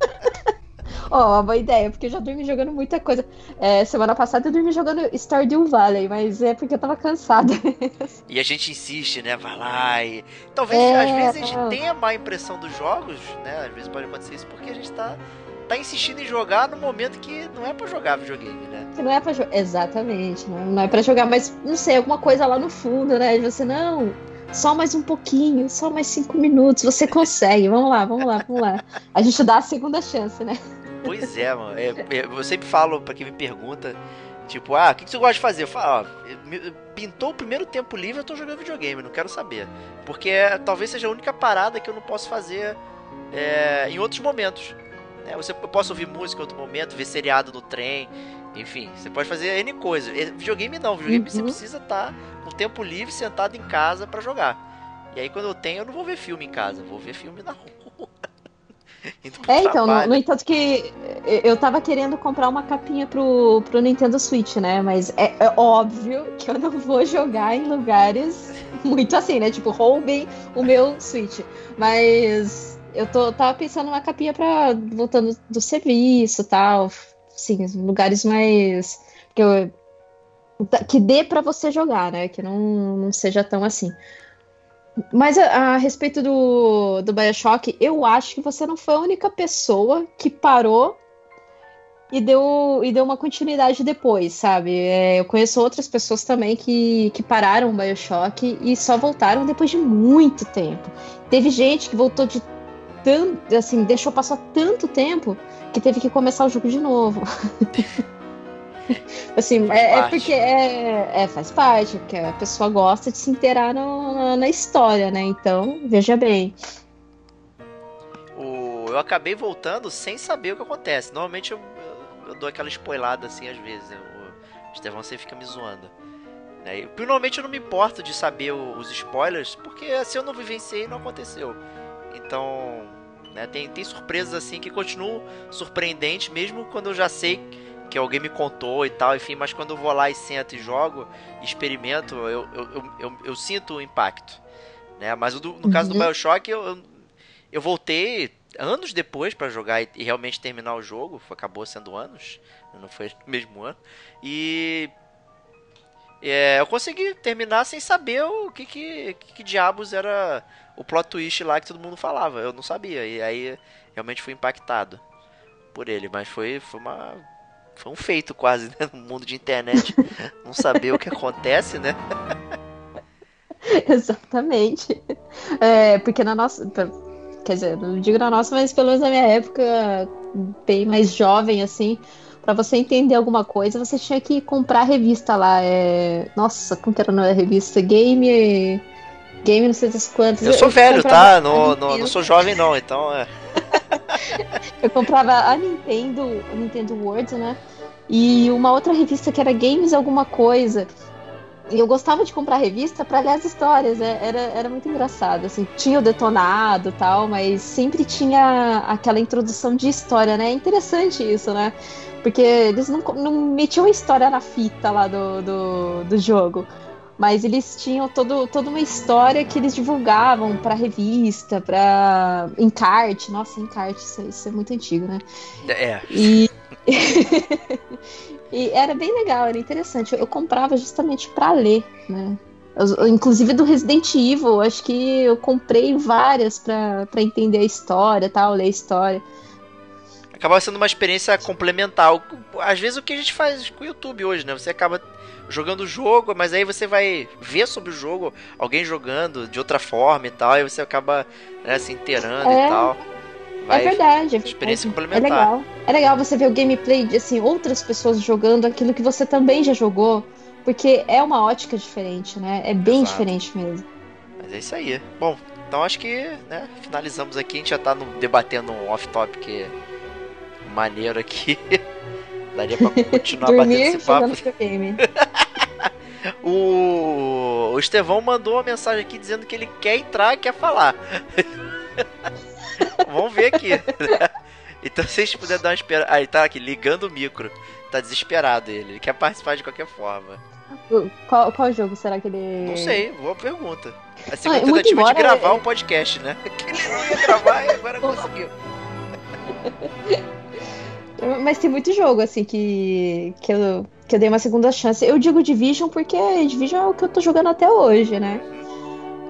Ó, uma boa ideia, porque eu já dormi jogando muita coisa. É, semana passada eu dormi jogando Stardew Valley, mas é porque eu tava cansada. E a gente insiste, né? Vai lá e. Talvez, É. às vezes, a gente tenha má impressão dos jogos, né? Às vezes pode acontecer isso porque a gente tá, tá insistindo em jogar no momento que não é pra jogar videogame, né? Que não é pra jogar. Exatamente, não, não é pra jogar, mas não sei, alguma coisa lá no fundo, né? De você, não, só mais um pouquinho, só mais cinco minutos, você consegue, vamos lá, vamos lá, vamos lá. A gente dá a segunda chance, né? Pois é, mano. É, é, eu sempre falo pra quem me pergunta, tipo, ah, o que, que você gosta de fazer? Eu falo, ó, me- pintou o primeiro tempo livre, eu tô jogando videogame, não quero saber. Porque é, talvez seja a única parada que eu não posso fazer é, em outros momentos. né? Você, eu posso ouvir música em outro momento, ver seriado no trem, enfim, você pode fazer N coisa. E Videogame não, videogame você Uhum. precisa estar com tempo livre, sentado em casa pra jogar. E aí quando eu tenho, eu não vou ver filme em casa, vou ver filme na rua. É, então, no, no entanto que eu- eu tava querendo comprar uma capinha pro, pro Nintendo Switch, né? Mas é, é óbvio que eu não vou jogar em lugares muito assim, né? Tipo, roubem o meu Switch. Mas eu tô, tava pensando numa capinha pra voltando do serviço e tal. Sim, lugares mais. Que, eu- que dê pra você jogar, né? Que não, não seja tão assim. Mas a, a respeito do, do Bioshock, eu acho que você não foi a única pessoa que parou e deu, e deu uma continuidade depois, sabe? É, eu conheço outras pessoas também que, que pararam o Bioshock e só voltaram depois de muito tempo. Teve gente que voltou de tanto, assim, deixou passar tanto tempo que teve que começar o jogo de novo. assim, é, é porque é, é, faz parte, porque a pessoa gosta de se inteirar no- na, na história, né? Então, veja bem. o, eu acabei voltando sem saber o que acontece. Normalmente eu, eu- eu dou aquela spoilada assim às vezes. né? O Estevão sempre fica me zoando. Né? E, Normalmente eu não me importo de saber o- os spoilers, porque se eu não vivenciei, não aconteceu. Então, né, tem, tem surpresas assim que continuam surpreendentes, mesmo quando eu já sei que alguém me contou e tal, enfim, mas quando eu vou lá e sento e jogo, experimento, eu, eu, eu, eu, sinto o impacto. Né? Mas do- no caso do Uhum. Bioshock, eu, eu, voltei anos depois pra jogar e, e realmente terminar o jogo, acabou sendo anos, não foi no mesmo ano, e é, eu consegui terminar sem saber o que, que, que, que diabos era o plot twist lá que todo mundo falava, eu não sabia, e aí realmente fui impactado por ele, mas foi, foi uma... Foi um feito quase, né? No mundo de internet. Não saber o que acontece, né? Exatamente. É, porque na nossa. Quer dizer, não digo na nossa, mas pelo menos na minha época, bem mais jovem, assim, pra você entender alguma coisa, você tinha que comprar a revista lá. É... Nossa, como que era a revista? Game. Game não sei das quantas. Eu sou velho, comprava tá? Não, não, não sou jovem, não, então é. Eu comprava a Nintendo, a Nintendo World, né? E uma outra revista que era Games Alguma Coisa. E eu gostava de comprar revista para ler as histórias, é- era, era muito engraçado. Assim, tinha o detonado tal, mas sempre tinha aquela introdução de história, né? É interessante isso, né? Porque eles não, não metiam a história na fita lá do, do, do jogo. Mas eles tinham todo, toda uma história que eles divulgavam pra revista, pra encarte. Nossa, encarte, isso, é- isso é muito antigo, né? É. E... e era bem legal, era interessante. Eu, eu comprava justamente pra ler, né? Eu- inclusive do Resident Evil, acho que eu comprei várias pra entender a história, tal, ler a história. Acaba sendo uma experiência complementar. Às vezes o que a gente faz com o YouTube hoje, né? Você acaba jogando o jogo, mas aí você vai ver sobre o jogo, alguém jogando de outra forma e tal, e você acaba né, se inteirando É. e tal. é Vai verdade, é experiência verdade. É complementar. legal. É legal você ver o gameplay de assim, outras pessoas jogando aquilo que você também já jogou, porque é uma ótica diferente, né? É bem Exato. diferente mesmo. Mas é isso aí. Bom, então acho que, né, finalizamos aqui. A gente já tá no- debatendo um off-topic maneiro aqui. Daria pra continuar batendo esse papo. O, o Estevão mandou uma mensagem aqui dizendo que ele quer entrar, quer falar. Vamos ver aqui. então, se vocês puderem dar uma espera. Ah, ele tá aqui ligando o micro. Tá desesperado ele. Ele quer participar de qualquer forma. Qual, qual jogo será que ele. Não sei, boa pergunta. A segunda Ah, tentativa de embora, gravar é- um podcast, né? Que ele não ia gravar e agora conseguiu. Mas tem muito jogo, assim, que, que, eu, que eu dei uma segunda chance. Eu digo Division porque Division é o que eu tô jogando até hoje, né?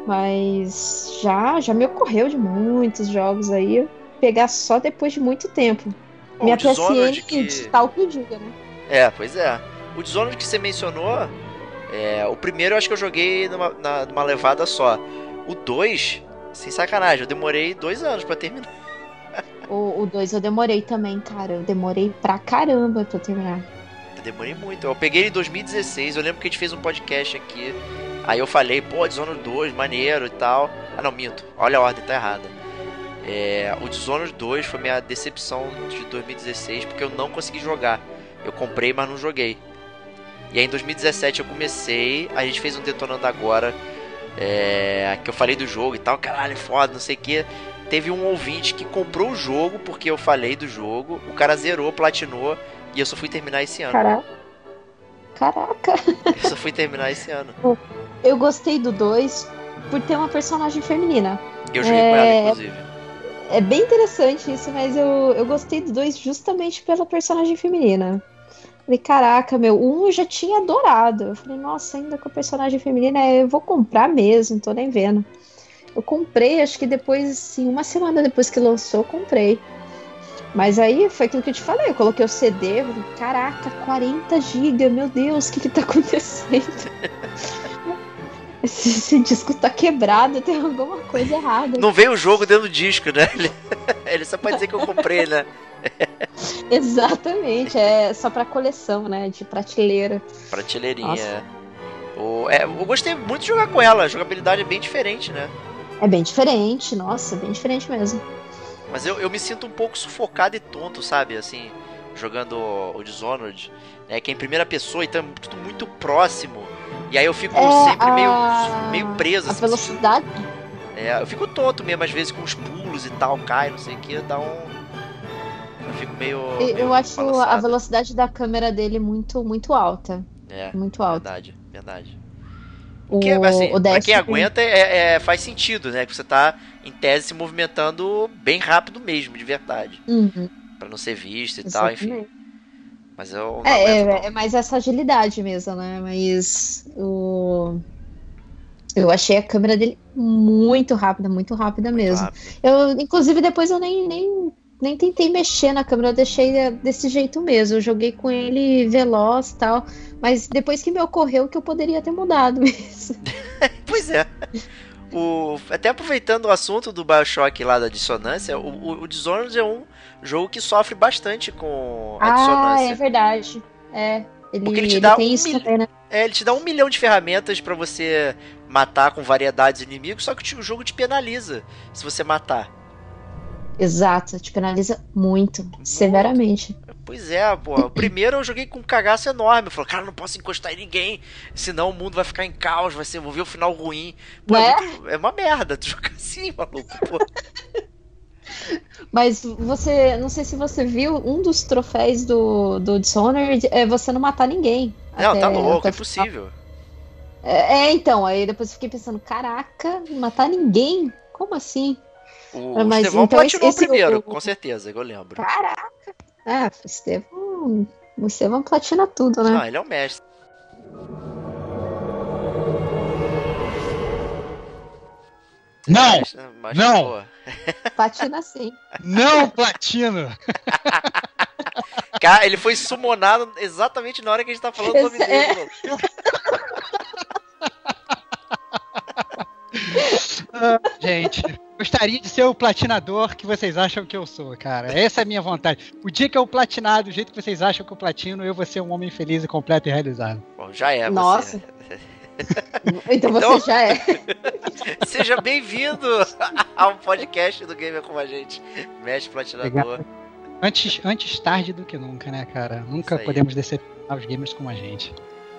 Mas já, já me ocorreu de muitos jogos aí pegar só depois de muito tempo. Bom, Minha PSN que- digital que diga, né? É, pois é. O Dishonored que você mencionou, é, o primeiro eu acho que eu joguei numa, na- numa levada só. O 2, sem sacanagem, eu demorei dois anos pra terminar. O 2 eu demorei também, cara. Eu demorei pra caramba pra terminar. Eu demorei muito. Eu peguei ele em 2016, eu lembro que a gente fez um podcast aqui. Aí eu falei, pô, Dishonored 2, maneiro e tal. Ah não, minto. Olha a ordem, tá errada. É, o Dishonored 2 foi minha decepção de 2016, porque eu não consegui jogar. Eu comprei, mas não joguei. E aí em 2017 eu comecei, a gente fez um Detonando Agora, é, que eu falei do jogo e tal, caralho, foda, não sei o que. Teve um ouvinte que comprou o jogo porque eu falei do jogo, o cara zerou, platinou, e eu só fui terminar esse ano. Caraca. Caraca. Eu só fui terminar esse ano. Eu gostei do 2 por ter uma personagem feminina. Eu joguei com ela, É. inclusive. É bem interessante isso, mas eu, eu gostei do 2 justamente pela personagem feminina. Falei, caraca, meu, um eu já tinha adorado. Eu falei, nossa, ainda com a personagem feminina, é, eu vou comprar mesmo, tô nem vendo. Eu comprei, acho que depois, assim, uma semana depois que lançou, eu comprei. Mas aí foi aquilo que eu te falei, eu coloquei o CD, eu falei, caraca, 40 GB, meu Deus, o que que tá acontecendo? Esse, esse disco tá quebrado, tem alguma coisa errada. Não veio o jogo dentro do disco, né? Ele, ele só pode dizer que eu comprei, né? Exatamente, é só pra coleção, né? De prateleira. Prateleirinha. O, é, eu gostei muito de jogar com ela, a jogabilidade é bem diferente, né? É bem diferente, nossa, bem diferente mesmo. Mas eu, eu me sinto um pouco sufocado e tonto, sabe? Assim, jogando o Dishonored, né? Que é em primeira pessoa, então é tudo muito próximo. E aí eu fico É, sempre a- meio, meio preso, A assim. velocidade. É, eu fico tonto mesmo, às vezes com os pulos e tal, cai, não sei o que, dá um. Eu fico meio. Eu, meio eu acho a balançado. velocidade da câmera dele muito, muito alta. É, Muito alta. verdade, verdade. O, Que, assim, o quem aguenta, é, é- faz sentido, né? Que você tá, em tese, se movimentando bem rápido mesmo, de verdade. Uhum, Pra não ser visto e tal, enfim. exatamente. Mas eu É, é, é mais essa agilidade mesmo, né? Mas o. Eu achei a câmera dele muito rápida, muito rápida mesmo. Rápido. Eu, inclusive, depois eu nem, nem, nem tentei mexer na câmera, eu deixei eh, desse jeito mesmo. Eu joguei com ele veloz e tal. Mas depois que me ocorreu que eu poderia ter mudado mesmo. Pois é. O, até aproveitando o assunto do Bioshock lá da dissonância, o, o, o Dishonored é um jogo que sofre bastante com a Ah, dissonância. é verdade. É. Ele, Porque ele te ele dá tem um isso mil- também, né? É, ele te dá um milhão de ferramentas pra você matar com variedades de inimigos, só que o jogo te penaliza se você matar. Exato, te penaliza muito, severamente. Pois é, pô. Primeiro eu joguei com um cagaço enorme. Eu falei, cara, não posso encostar em ninguém, senão o mundo vai ficar em caos, vai ser, vou ver o final ruim. Pô, é, Né? muito- é uma merda tu jogar assim, maluco. Pô. Mas você, não sei se você viu, um dos troféus do, do Dishonored é você não matar ninguém. Não, até- tá louco, é impossível. É, é, então, aí depois eu fiquei pensando, caraca, matar ninguém? Como assim? O, É, mas Estevão então platinou esse- primeiro, o- com certeza, que eu lembro. Caraca! Ah, o Estevão. O Estevão platina tudo, né? Não, ele é o mestre. Não! Mas- mas, Não! pô, Platina sim. Não, Platino! Cara, ele foi sumonado exatamente na hora que a gente tá falando o nome Esse- dele. é. mano. Gente, gostaria de ser o platinador que vocês acham que eu sou, cara. Essa é a minha vontade. O dia que eu platinar do jeito que vocês acham que eu platino, eu vou ser um homem feliz e completo e realizado. Bom, já é, Nossa. você. Então você Então- já é. Seja bem-vindo ao podcast do Gamer com a gente. Mestre Platinador. Antes, antes tarde do que nunca, né, cara? Nunca podemos decepcionar os gamers como a gente.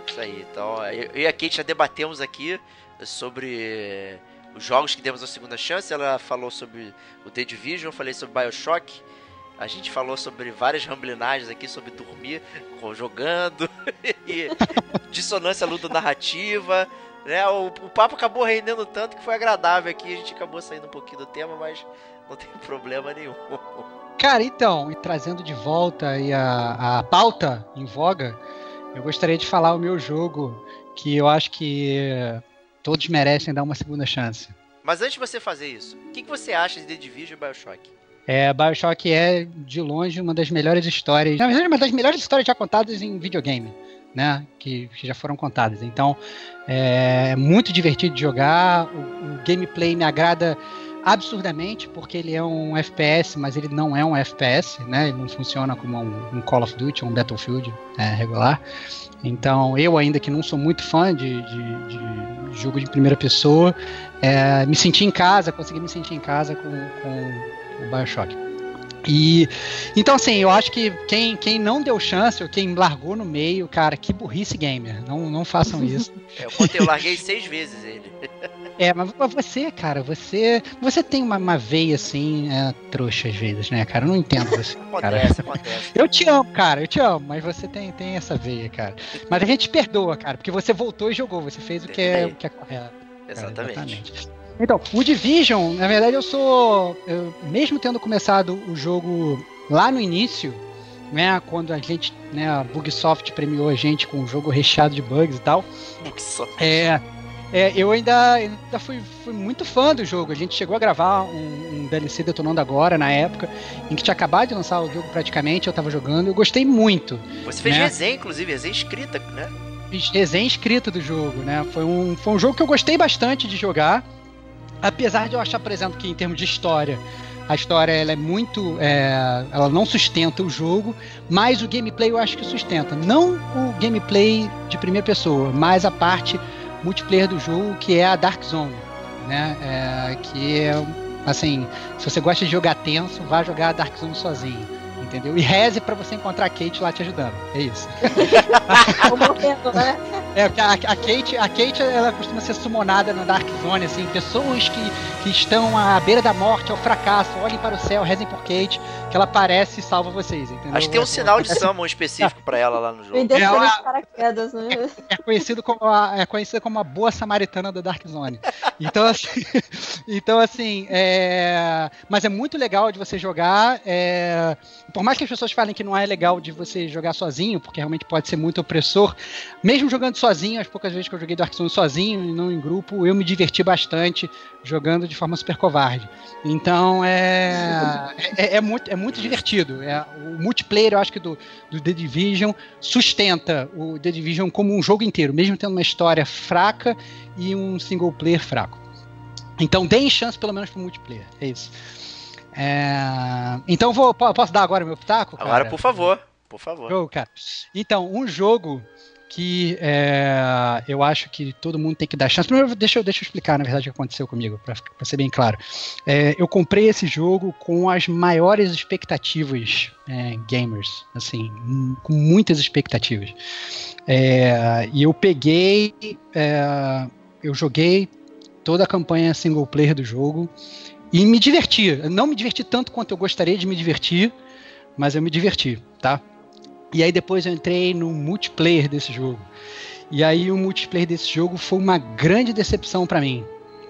Isso aí. Então, eu eu e a Kate já debatemos aqui sobre os jogos que demos a segunda chance. Ela falou sobre o The Division, eu falei sobre Bioshock. A gente falou sobre várias ramblinagens aqui, sobre dormir jogando, e dissonância ludo-narrativa. Né? O, o papo acabou rendendo tanto que foi agradável aqui. A gente acabou saindo um pouquinho do tema, mas não tem problema nenhum. Cara, então, e trazendo de volta aí a, a pauta em voga, eu gostaria de falar o meu jogo que eu acho que todos merecem dar uma segunda chance. Mas antes de você fazer isso, o que, que você acha de The Division e Bioshock? É, Bioshock é, de longe, uma das melhores histórias. Na verdade, uma das melhores histórias já contadas em videogame, né? Que, que já foram contadas. Então, é muito divertido de jogar. O, o, gameplay me agrada absurdamente, porque ele é um FPS, mas ele não é um FPS, né? Ele não funciona como um, um Call of Duty ou um Battlefield é, regular. Então, eu ainda que não sou muito fã de, de, de jogo de primeira pessoa, é, me senti em casa, consegui me sentir em casa com, com o Bioshock. E então assim, eu acho que quem, quem não deu chance, ou quem largou no meio, cara, que burrice gamer. Não, não façam isso. É, eu contei, eu larguei seis vezes ele. É, mas você, cara, você você tem uma, uma veia assim, é, trouxa às vezes, né, cara? Eu não entendo você. acontece, acontece. Eu te amo, cara, eu te amo, mas você tem, tem essa veia, cara. Mas a gente perdoa, cara, porque você voltou e jogou, você fez o que é, o que é correto. Exatamente. Cara, exatamente. Então, o Division, na verdade, eu sou. Eu, mesmo tendo começado o jogo lá no início, né? Quando a gente, né, a Bugsoft premiou a gente com um jogo recheado de bugs e tal. Bugsoft. É. É, eu ainda, ainda fui, fui, muito fã do jogo. A gente chegou a gravar um, um, DLC detonando agora, na época, em que tinha acabado de lançar o jogo praticamente, eu tava jogando, eu gostei muito. Você fez né? resenha, inclusive, resenha escrita, né? Fiz resenha escrita do jogo, né? Foi um, foi um jogo que eu gostei bastante de jogar. Apesar de eu achar, por exemplo, que em termos de história, a história ela é muito. É, ela não sustenta o jogo, mas o gameplay eu acho que sustenta. Não o gameplay de primeira pessoa, mas a parte multiplayer do jogo, que é a Dark Zone. Né? É, que é, assim, se você gosta de jogar tenso, vá jogar a Dark Zone sozinho entendeu? E reze para você encontrar a Kate lá te ajudando. É isso. morrendo, né? É, a, a, Kate, a Kate, ela costuma ser sumonada na Dark Zone, assim, pessoas que, que estão à beira da morte, ao fracasso, olhem para o céu, rezem por Kate, que ela aparece e salva vocês, entendeu? Acho que tem um sinal de summon específico para ela lá no jogo. É, ela, paraquedas, né? é, é, conhecido como a, é conhecida como a boa samaritana da Dark Zone. Então, assim, então, assim é, mas é muito legal de você jogar. É, por mais que as pessoas falem que não é legal de você jogar sozinho, porque realmente pode ser muito opressor, mesmo jogando sozinho, as poucas vezes que eu joguei Dark Souls sozinho e não em grupo, eu me diverti bastante jogando de forma super covarde. Então é, é, é muito, é muito divertido. É, o multiplayer, eu acho que do, do The Division sustenta o The Division como um jogo inteiro, mesmo tendo uma história fraca e um single player fraco. Então deem chance pelo menos pro multiplayer. É isso. É... Então vou, posso dar agora meu pitaco? Cara? Agora, por favor. Por favor. Cara. Então, um jogo que é, eu acho que todo mundo tem que dar chance. Primeiro, deixa eu, deixa eu explicar, na verdade, o que aconteceu comigo, para ser bem claro. É, eu comprei esse jogo com as maiores expectativas é, gamers, assim, com muitas expectativas. É, e eu peguei, é, eu joguei toda a campanha single player do jogo e me diverti. Não me diverti tanto quanto eu gostaria de me divertir, mas eu me diverti, tá? E aí depois eu entrei no multiplayer desse jogo. E aí o multiplayer desse jogo foi uma grande decepção para mim.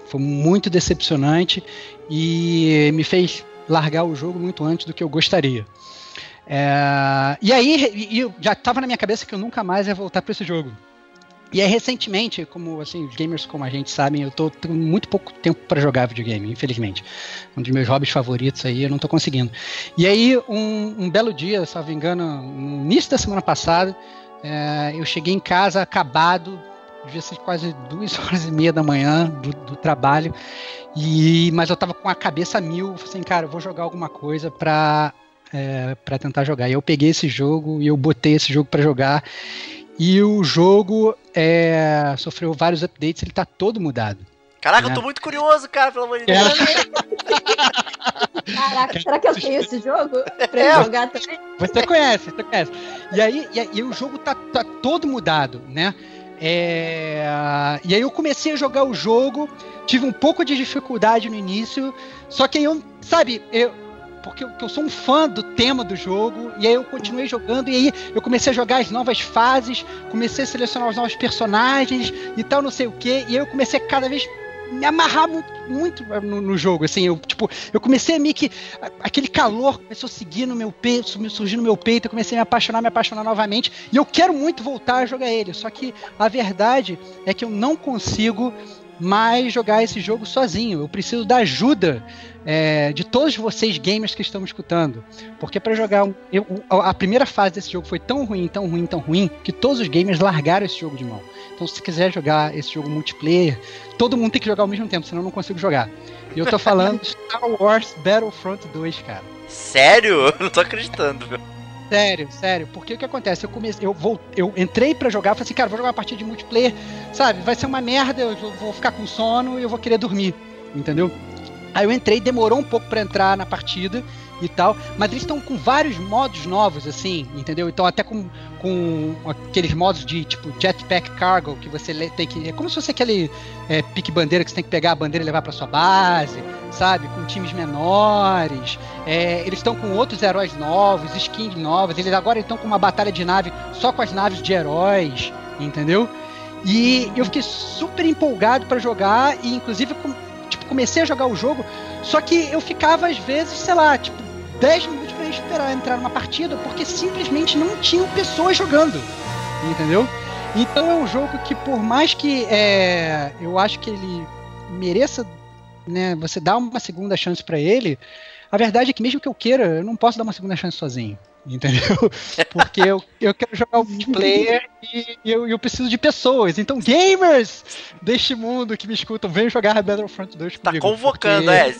Foi muito decepcionante e me fez largar o jogo muito antes do que eu gostaria. É... E aí e já estava na minha cabeça que eu nunca mais ia voltar para esse jogo. E aí, recentemente, como assim, os gamers como a gente sabem, eu tô tendo muito pouco tempo para jogar videogame, infelizmente. Um dos meus hobbies favoritos aí, eu não tô conseguindo. E aí, um, um belo dia, se não me engano, no início da semana passada, é, eu cheguei em casa acabado, devia ser quase duas horas e meia da manhã do, do trabalho, e mas eu tava com a cabeça mil, assim, cara, eu vou jogar alguma coisa pra, é, pra tentar jogar. E eu peguei esse jogo e eu botei esse jogo para jogar. E o jogo é, sofreu vários updates, ele tá todo mudado. Caraca, né? eu tô muito curioso, cara, pelo amor de Deus. Caraca, será que eu tenho esse jogo pra é. jogar também? Você conhece, você conhece. E aí, e, e o jogo tá, tá todo mudado, né? É... E aí eu comecei a jogar o jogo, tive um pouco de dificuldade no início, só que eu, sabe, eu, porque eu, eu, sou um fã do tema do jogo, e aí eu continuei jogando, e aí eu comecei a jogar as novas fases, comecei a selecionar os novos personagens e tal, não sei o que, e aí eu comecei a cada vez me amarrar muito, muito no, no, jogo, assim, eu, tipo, eu comecei a meio que, aquele calor começou a seguir no meu peito, surgir no meu peito, eu comecei a me apaixonar, me apaixonar novamente, e eu quero muito voltar a jogar ele, só que a verdade é que eu não consigo mais jogar esse jogo sozinho. Eu preciso da ajuda é, de todos vocês gamers que estão me escutando. Porque para jogar. Um, eu, a primeira fase desse jogo foi tão ruim, tão ruim, tão ruim, que todos os gamers largaram esse jogo de mão. Então, se quiser jogar esse jogo multiplayer, todo mundo tem que jogar ao mesmo tempo, senão eu não consigo jogar. E eu tô falando Star Wars Battlefront 2, cara. Sério? Não tô acreditando, meu. Sério, sério. Porque o que acontece? Eu comecei, eu vou, eu entrei para jogar, falei assim, cara, vou jogar uma partida de multiplayer, sabe? Vai ser uma merda, eu vou ficar com sono e eu vou querer dormir, entendeu? Aí eu entrei, demorou um pouco para entrar na partida e tal, mas eles estão com vários modos novos, assim, entendeu? Então até com, com aqueles modos de tipo jetpack cargo que você tem que. É como se fosse aquele é, pique bandeira que você tem que pegar a bandeira e levar para sua base, sabe? Com times menores. É, eles estão com outros heróis novos, skins novas. Eles agora estão com uma batalha de nave só com as naves de heróis, entendeu? E eu fiquei super empolgado para jogar e inclusive tipo, comecei a jogar o jogo, só que eu ficava às vezes, sei lá, tipo 10 minutos esperar entrar numa partida, porque simplesmente não tinham pessoas jogando. Entendeu? Então é um jogo que, por mais que é, eu acho que ele mereça, né, você dar uma segunda chance para ele, a verdade é que mesmo que eu queira, eu não posso dar uma segunda chance sozinho entendeu? Porque eu, eu quero jogar o multiplayer e eu, eu preciso de pessoas. Então, gamers deste mundo que me escutam, venham jogar Battlefront 2 tá comigo. Tá convocando, é.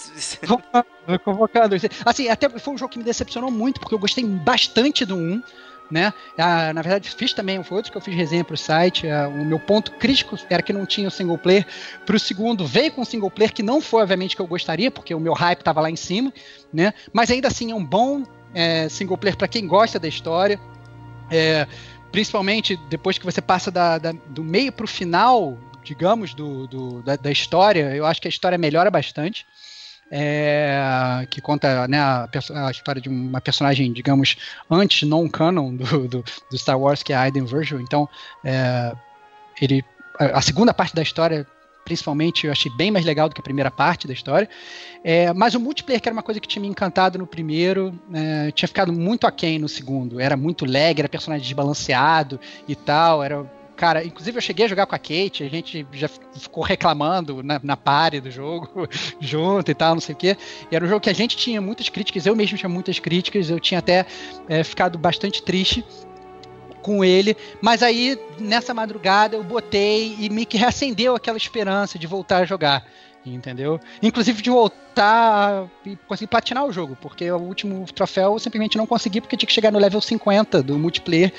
Convocando, convocando. Assim, até foi um jogo que me decepcionou muito, porque eu gostei bastante do 1 né? Ah, na verdade, fiz também, foi outro que eu fiz resenha para o site. Ah, o meu ponto crítico era que não tinha o single player. Para o segundo, veio com o single player, que não foi, obviamente, que eu gostaria, porque o meu hype estava lá em cima, né? Mas ainda assim é um bom é, single player para quem gosta da história. É, principalmente depois que você passa da, da, do meio para o final, digamos, do, do da, da, história, eu acho que a história melhora bastante. É, que conta né, a, a, história de uma personagem, digamos, antes non-canon do, do, do, Star Wars, que é a Aiden Virgil. Então, é, ele, a, a segunda parte da história principalmente, eu achei bem mais legal do que a primeira parte da história. É, mas o multiplayer, que era uma coisa que tinha me encantado no primeiro, é, tinha ficado muito aquém no segundo. Era muito lag, era personagem desbalanceado e tal. Era cara, inclusive eu cheguei a jogar com a Kate, a gente já ficou reclamando na, na pare do jogo junto e tal, não sei o quê. E era um jogo que a gente tinha muitas críticas, eu mesmo tinha muitas críticas, eu tinha até é, ficado bastante triste com ele, mas aí nessa madrugada eu botei e me que reacendeu aquela esperança de voltar a jogar, entendeu? Inclusive de voltar e conseguir platinar o jogo, porque o último troféu eu simplesmente não consegui porque tinha que chegar no level 50 do multiplayer.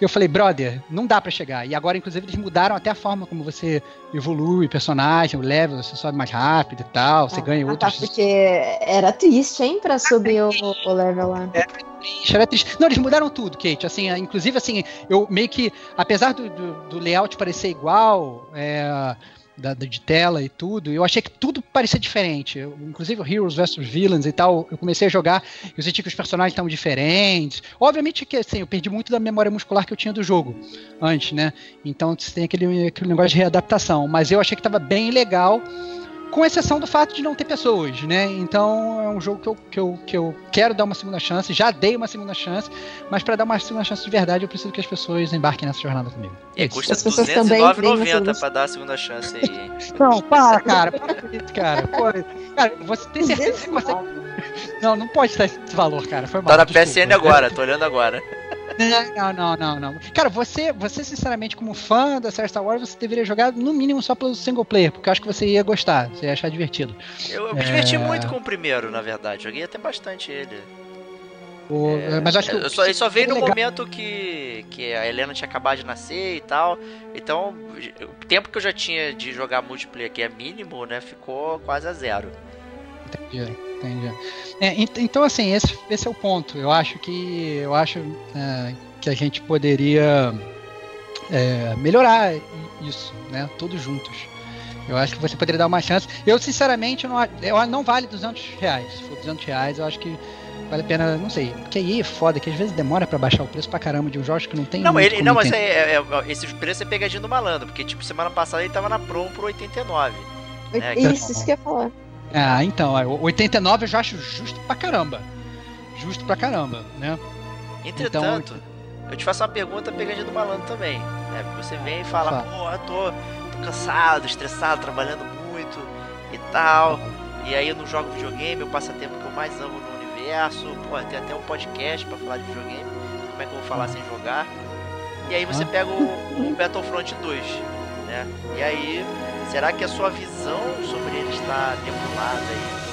E eu falei, brother, não dá para chegar. E agora inclusive eles mudaram até a forma como você evolui o personagem, o level, você sobe mais rápido e tal, você ah, ganha outros. Tá, porque era triste, hein, para subir o, o level lá. É triste, era triste. Não, eles mudaram tudo, Kate. Assim, inclusive, assim, eu meio que, apesar do, do, do layout parecer igual, é, da, de tela e tudo, eu achei que tudo parecia diferente. Eu, inclusive o Heroes vs Villains e tal, eu comecei a jogar, eu senti que os personagens estavam diferentes. Obviamente que assim, eu perdi muito da memória muscular que eu tinha do jogo antes, né? Então tem aquele, aquele negócio de readaptação. Mas eu achei que estava bem legal com exceção do fato de não ter pessoas, né? Então é um jogo que eu, que eu, que eu quero dar uma segunda chance, já dei uma segunda chance, mas para dar uma segunda chance de verdade eu preciso que as pessoas embarquem nessa jornada comigo. E custa R$209,90 pra dar a segunda chance aí. Não, para, cara, para com isso, cara. Pô, cara, você tem certeza que você consegue. Não, não pode estar esse valor, cara. Foi mal. Tá na PSN agora, tô olhando agora. Não, não, não, não. Cara, você, você sinceramente, como fã da série Star Wars, você deveria jogar no mínimo só pelo single player, porque eu acho que você ia gostar, você ia achar divertido. Eu, eu me diverti é... muito com o primeiro, na verdade. Joguei até bastante ele. O, é, mas acho que eu só, ele só veio no legal. momento que, que a Helena tinha acabado de nascer e tal. Então, o tempo que eu já tinha de jogar multiplayer, que é mínimo, né, ficou quase a zero. Entendi, entendi. É, então, assim, esse, esse é o ponto. Eu acho que eu acho é, que a gente poderia é, melhorar isso, né? Todos juntos. Eu acho que você poderia dar uma chance. Eu, sinceramente, não, eu não vale 200 reais. Se for 200 reais, eu acho que vale a pena, não sei. Porque aí é foda, que às vezes demora para baixar o preço pra caramba de um jogo que não tem. Não, ele, não, mas é, é, é, esse preço é pegadinho do malandro, porque tipo, semana passada ele tava na promo por 89. É, que- Isso, isso que eu ia falar. Ah, então, ó, o 89 eu já acho justo pra caramba. Justo pra caramba, né? Entretanto, eu te faço uma pergunta pegadinha do malandro também. Né? Porque você vem e fala, pô, eu tô, tô cansado, estressado, trabalhando muito e tal. E aí eu não jogo videogame, o passatempo que eu mais amo no universo. Pô, tem até um podcast pra falar de videogame. Como é que eu vou falar sem jogar? E aí você pega o, o Battlefront 2, né? E aí, será que a sua visão sobre ele está nebulada aí?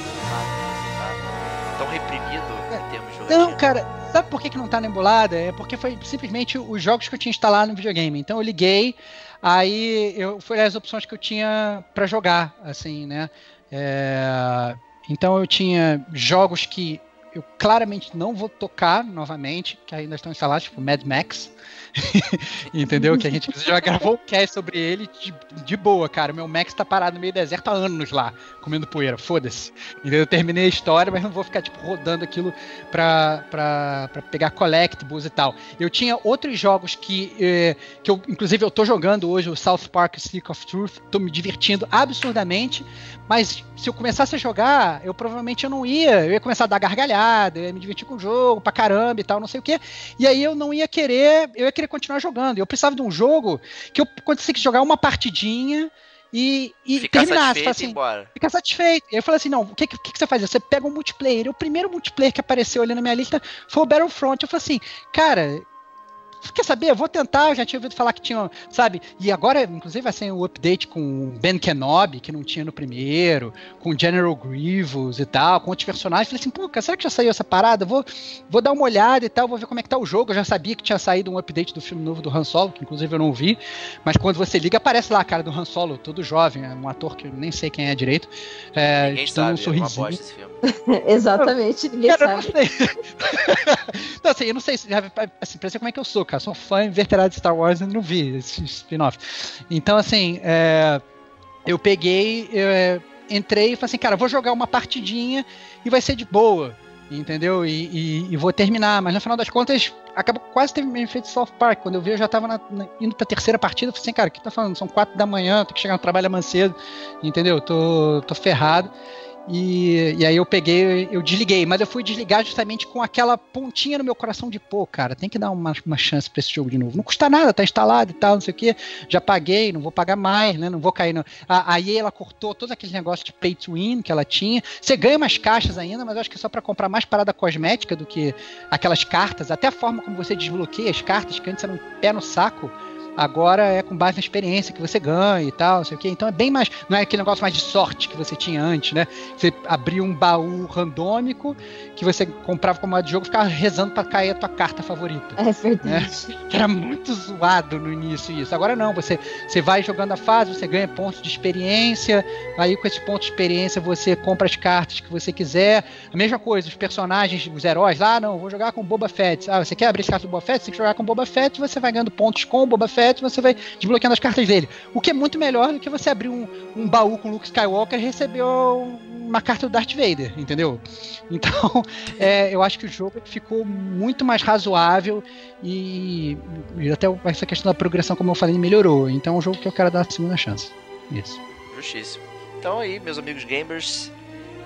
Tá tão reprimido em termos de? Não, cara, sabe por que, que não tá nebulada? É porque foi simplesmente os jogos que eu tinha instalado no videogame. Então eu liguei, aí eu foi as opções que eu tinha pra jogar, assim, né? É, então eu tinha jogos que eu claramente não vou tocar novamente, que ainda estão instalados, tipo Mad Max. Entendeu? Que a gente já gravou um cast sobre ele de, de boa, cara. Meu Max tá parado no meio do deserto há anos lá, comendo poeira. Foda-se. Entendeu? Eu terminei a história, mas não vou ficar, tipo, rodando aquilo pra, pra, pra pegar collectibles e tal. Eu tinha outros jogos que, eh, que eu, inclusive, eu tô jogando hoje, o South Park Stick of Truth. Tô me divertindo absurdamente, mas se eu começasse a jogar, eu provavelmente eu não ia. Eu ia começar a dar gargalhada, eu ia me divertir com o jogo pra caramba e tal, não sei o quê. E aí eu não ia querer, eu ia querer continuar jogando. Eu precisava de um jogo que eu conseguisse jogar uma partidinha e, e Ficar terminasse. satisfeito assim, embora. ficar satisfeito. E eu falei assim: não, o que, que, que você faz? Você pega um multiplayer. O primeiro multiplayer que apareceu ali na minha lista foi o Battlefront. Eu falei assim, cara. Quer saber? Eu vou tentar. Eu já tinha ouvido falar que tinha, sabe? E agora, inclusive, vai ser o update com Ben Kenobi, que não tinha no primeiro, com General Grievous e tal, com outros personagens. Falei assim, pô, será que já saiu essa parada? Vou, vou dar uma olhada e tal, vou ver como é que tá o jogo. Eu já sabia que tinha saído um update do filme novo do Han Solo, que inclusive eu não vi. Mas quando você liga, aparece lá a cara do Han Solo, todo jovem, é um ator que eu nem sei quem é direito. É, Ninguém sabe, um é uma sorrisinho. bosta esse filme. Exatamente, ninguém Cara, eu não sabe. sei. não, assim, eu não sei, se- assim, pra você como é que eu sou, cara. Sou fã inveterado de Star Wars e não vi esse spin-off. Então, assim, é, eu peguei, é, entrei e falei assim, cara, vou jogar uma partidinha e vai ser de boa. Entendeu? E, e- e vou terminar, mas no final das contas, acabou quase teve mesmo feito South Park. Quando eu vi, eu já tava na- na- indo pra terceira partida. Eu falei assim, cara, o que tá falando? São quatro da manhã, tenho que chegar no trabalho amanhã cedo, entendeu? Tô, tô ferrado. E, e aí eu peguei, eu desliguei, mas eu fui desligar justamente com aquela pontinha no meu coração de pô, cara, tem que dar uma, uma chance pra esse jogo de novo. Não custa nada, tá instalado e tal, não sei o que. Já paguei, não vou pagar mais, né? Não vou cair no. A, a EA ela cortou todos aqueles negócios de pay to win que ela tinha. Você ganha umas caixas ainda, mas eu acho que é só pra comprar mais parada cosmética do que aquelas cartas. Até a forma como você desbloqueia as cartas, que antes era um pé no saco. Agora é com base na experiência que você ganha e tal, não sei o quê. Então é bem mais. Não é aquele negócio mais de sorte que você tinha antes, né? Você abria um baú randômico que você comprava como modo de jogo e ficava rezando pra cair a tua carta favorita. É verdade. Que era muito zoado no início isso. Agora não, você, você vai jogando a fase, você ganha pontos de experiência, aí com esses pontos de experiência você compra as cartas que você quiser. A mesma coisa, os personagens, os heróis, lá, ah, não, vou jogar com Boba Fett. Ah, você quer abrir esse carta do Boba Fett? Você tem que jogar com Boba Fett, você vai ganhando pontos com o Boba Fett, você vai desbloqueando as cartas dele. O que é muito melhor do que você abrir um, um baú com Luke Skywalker e receber uma carta do Darth Vader, entendeu? Então, é, eu acho que o jogo ficou muito mais razoável e, e até essa questão da progressão, como eu falei, melhorou. Então é um jogo que eu quero dar a segunda chance. Isso. Justíssimo. Então aí, meus amigos gamers,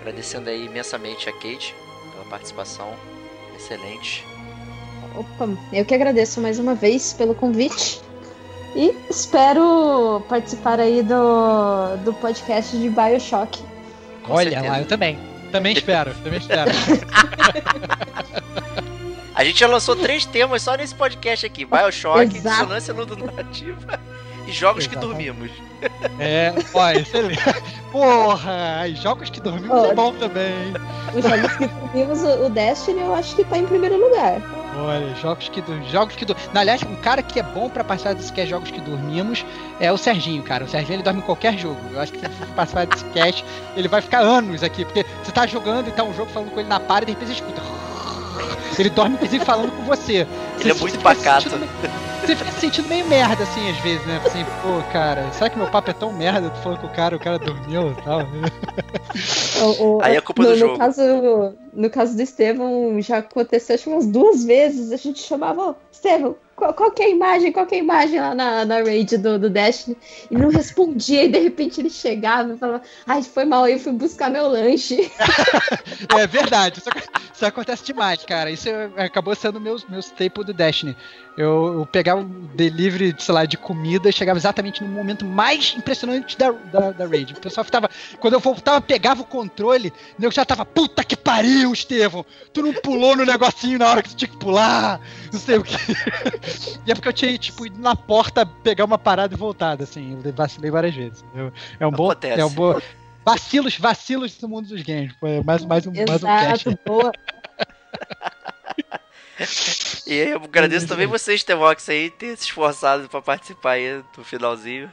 agradecendo aí imensamente a Kate pela participação. Excelente. Opa, eu que agradeço mais uma vez pelo convite. E espero participar aí do, do podcast de Bioshock. Com Olha certeza. lá, eu também. Também espero, também espero. A gente já lançou três temas só nesse podcast aqui: Bioshock, Exato. dissonância ludonarrativa e jogos que dormimos. É, ó, excelente. Porra, e jogos que dormimos é Olha. bom também. Os jogos que vimos, o Destiny, eu acho que tá em primeiro lugar. Olha, jogos que jogos que Não, Aliás, um cara que é bom pra participar desse cast jogos que dormimos é o Serginho, cara. O Serginho ele dorme em qualquer jogo. Eu acho que se ele participar desse cast, ele vai ficar anos aqui, porque você tá jogando e tá um jogo falando com ele na par e de repente você escuta. Ele dorme, inclusive, falando com você. Ele é Você muito pacato. Você fica se sentindo meio merda, assim, às vezes, né? Assim, pô, cara, será que meu papo é tão merda? Tu falando com o cara, o cara dormiu e tal. O- o- Aí é culpa no, do no jogo. Caso, no caso do Estevão, já aconteceu acho que umas duas vezes. A gente chamava, "Ô, Estevão, qual, qual é a imagem, qual é a imagem lá na, na raid do, do Destiny? E não respondia, e de repente ele chegava e falava, ai, foi mal aí, fui buscar meu lanche. É verdade, isso, isso acontece demais, cara. Isso é- acabou sendo meus, meus staple do Destiny. Eu, eu pegava um delivery, sei lá, de comida e chegava exatamente no momento mais impressionante da, da, da raid. O pessoal ficava. Quando eu voltava, pegava o controle, o nego já tava, puta que pariu, Estevão! Tu não pulou no negocinho na hora que tu tinha que pular, não sei o que. E é porque eu tinha, tipo, ido na porta pegar uma parada e voltado, assim. Eu vacilei várias vezes. entendeu? É um bom. É um bom. Vacilos, vacilos do mundo dos games. Foi mais, mais um, mais um cast. Exato, boa. E aí eu agradeço também vocês, Temox, aí, ter se esforçado pra participar aí do finalzinho.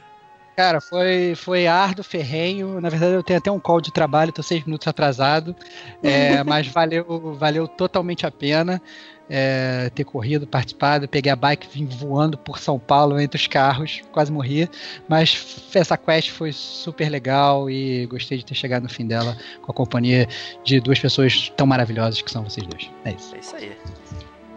Cara, foi, foi árduo, ferrenho. Na verdade, eu tenho até um call de trabalho, tô seis minutos atrasado. É, mas valeu, valeu totalmente a pena é, ter corrido, participado. Peguei a bike, vim voando por São Paulo entre os carros, quase morri. Mas essa quest foi super legal e gostei de ter chegado no fim dela com a companhia de duas pessoas tão maravilhosas que são vocês dois. É isso. É isso aí.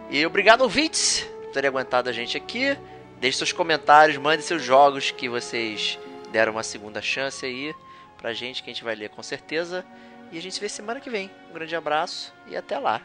E obrigado, ouvintes, por terem aguentado a gente aqui. Deixe seus comentários, mande seus jogos que vocês deram uma segunda chance aí pra gente, que a gente vai ler com certeza. E a gente se vê semana que vem. Um grande abraço e até lá.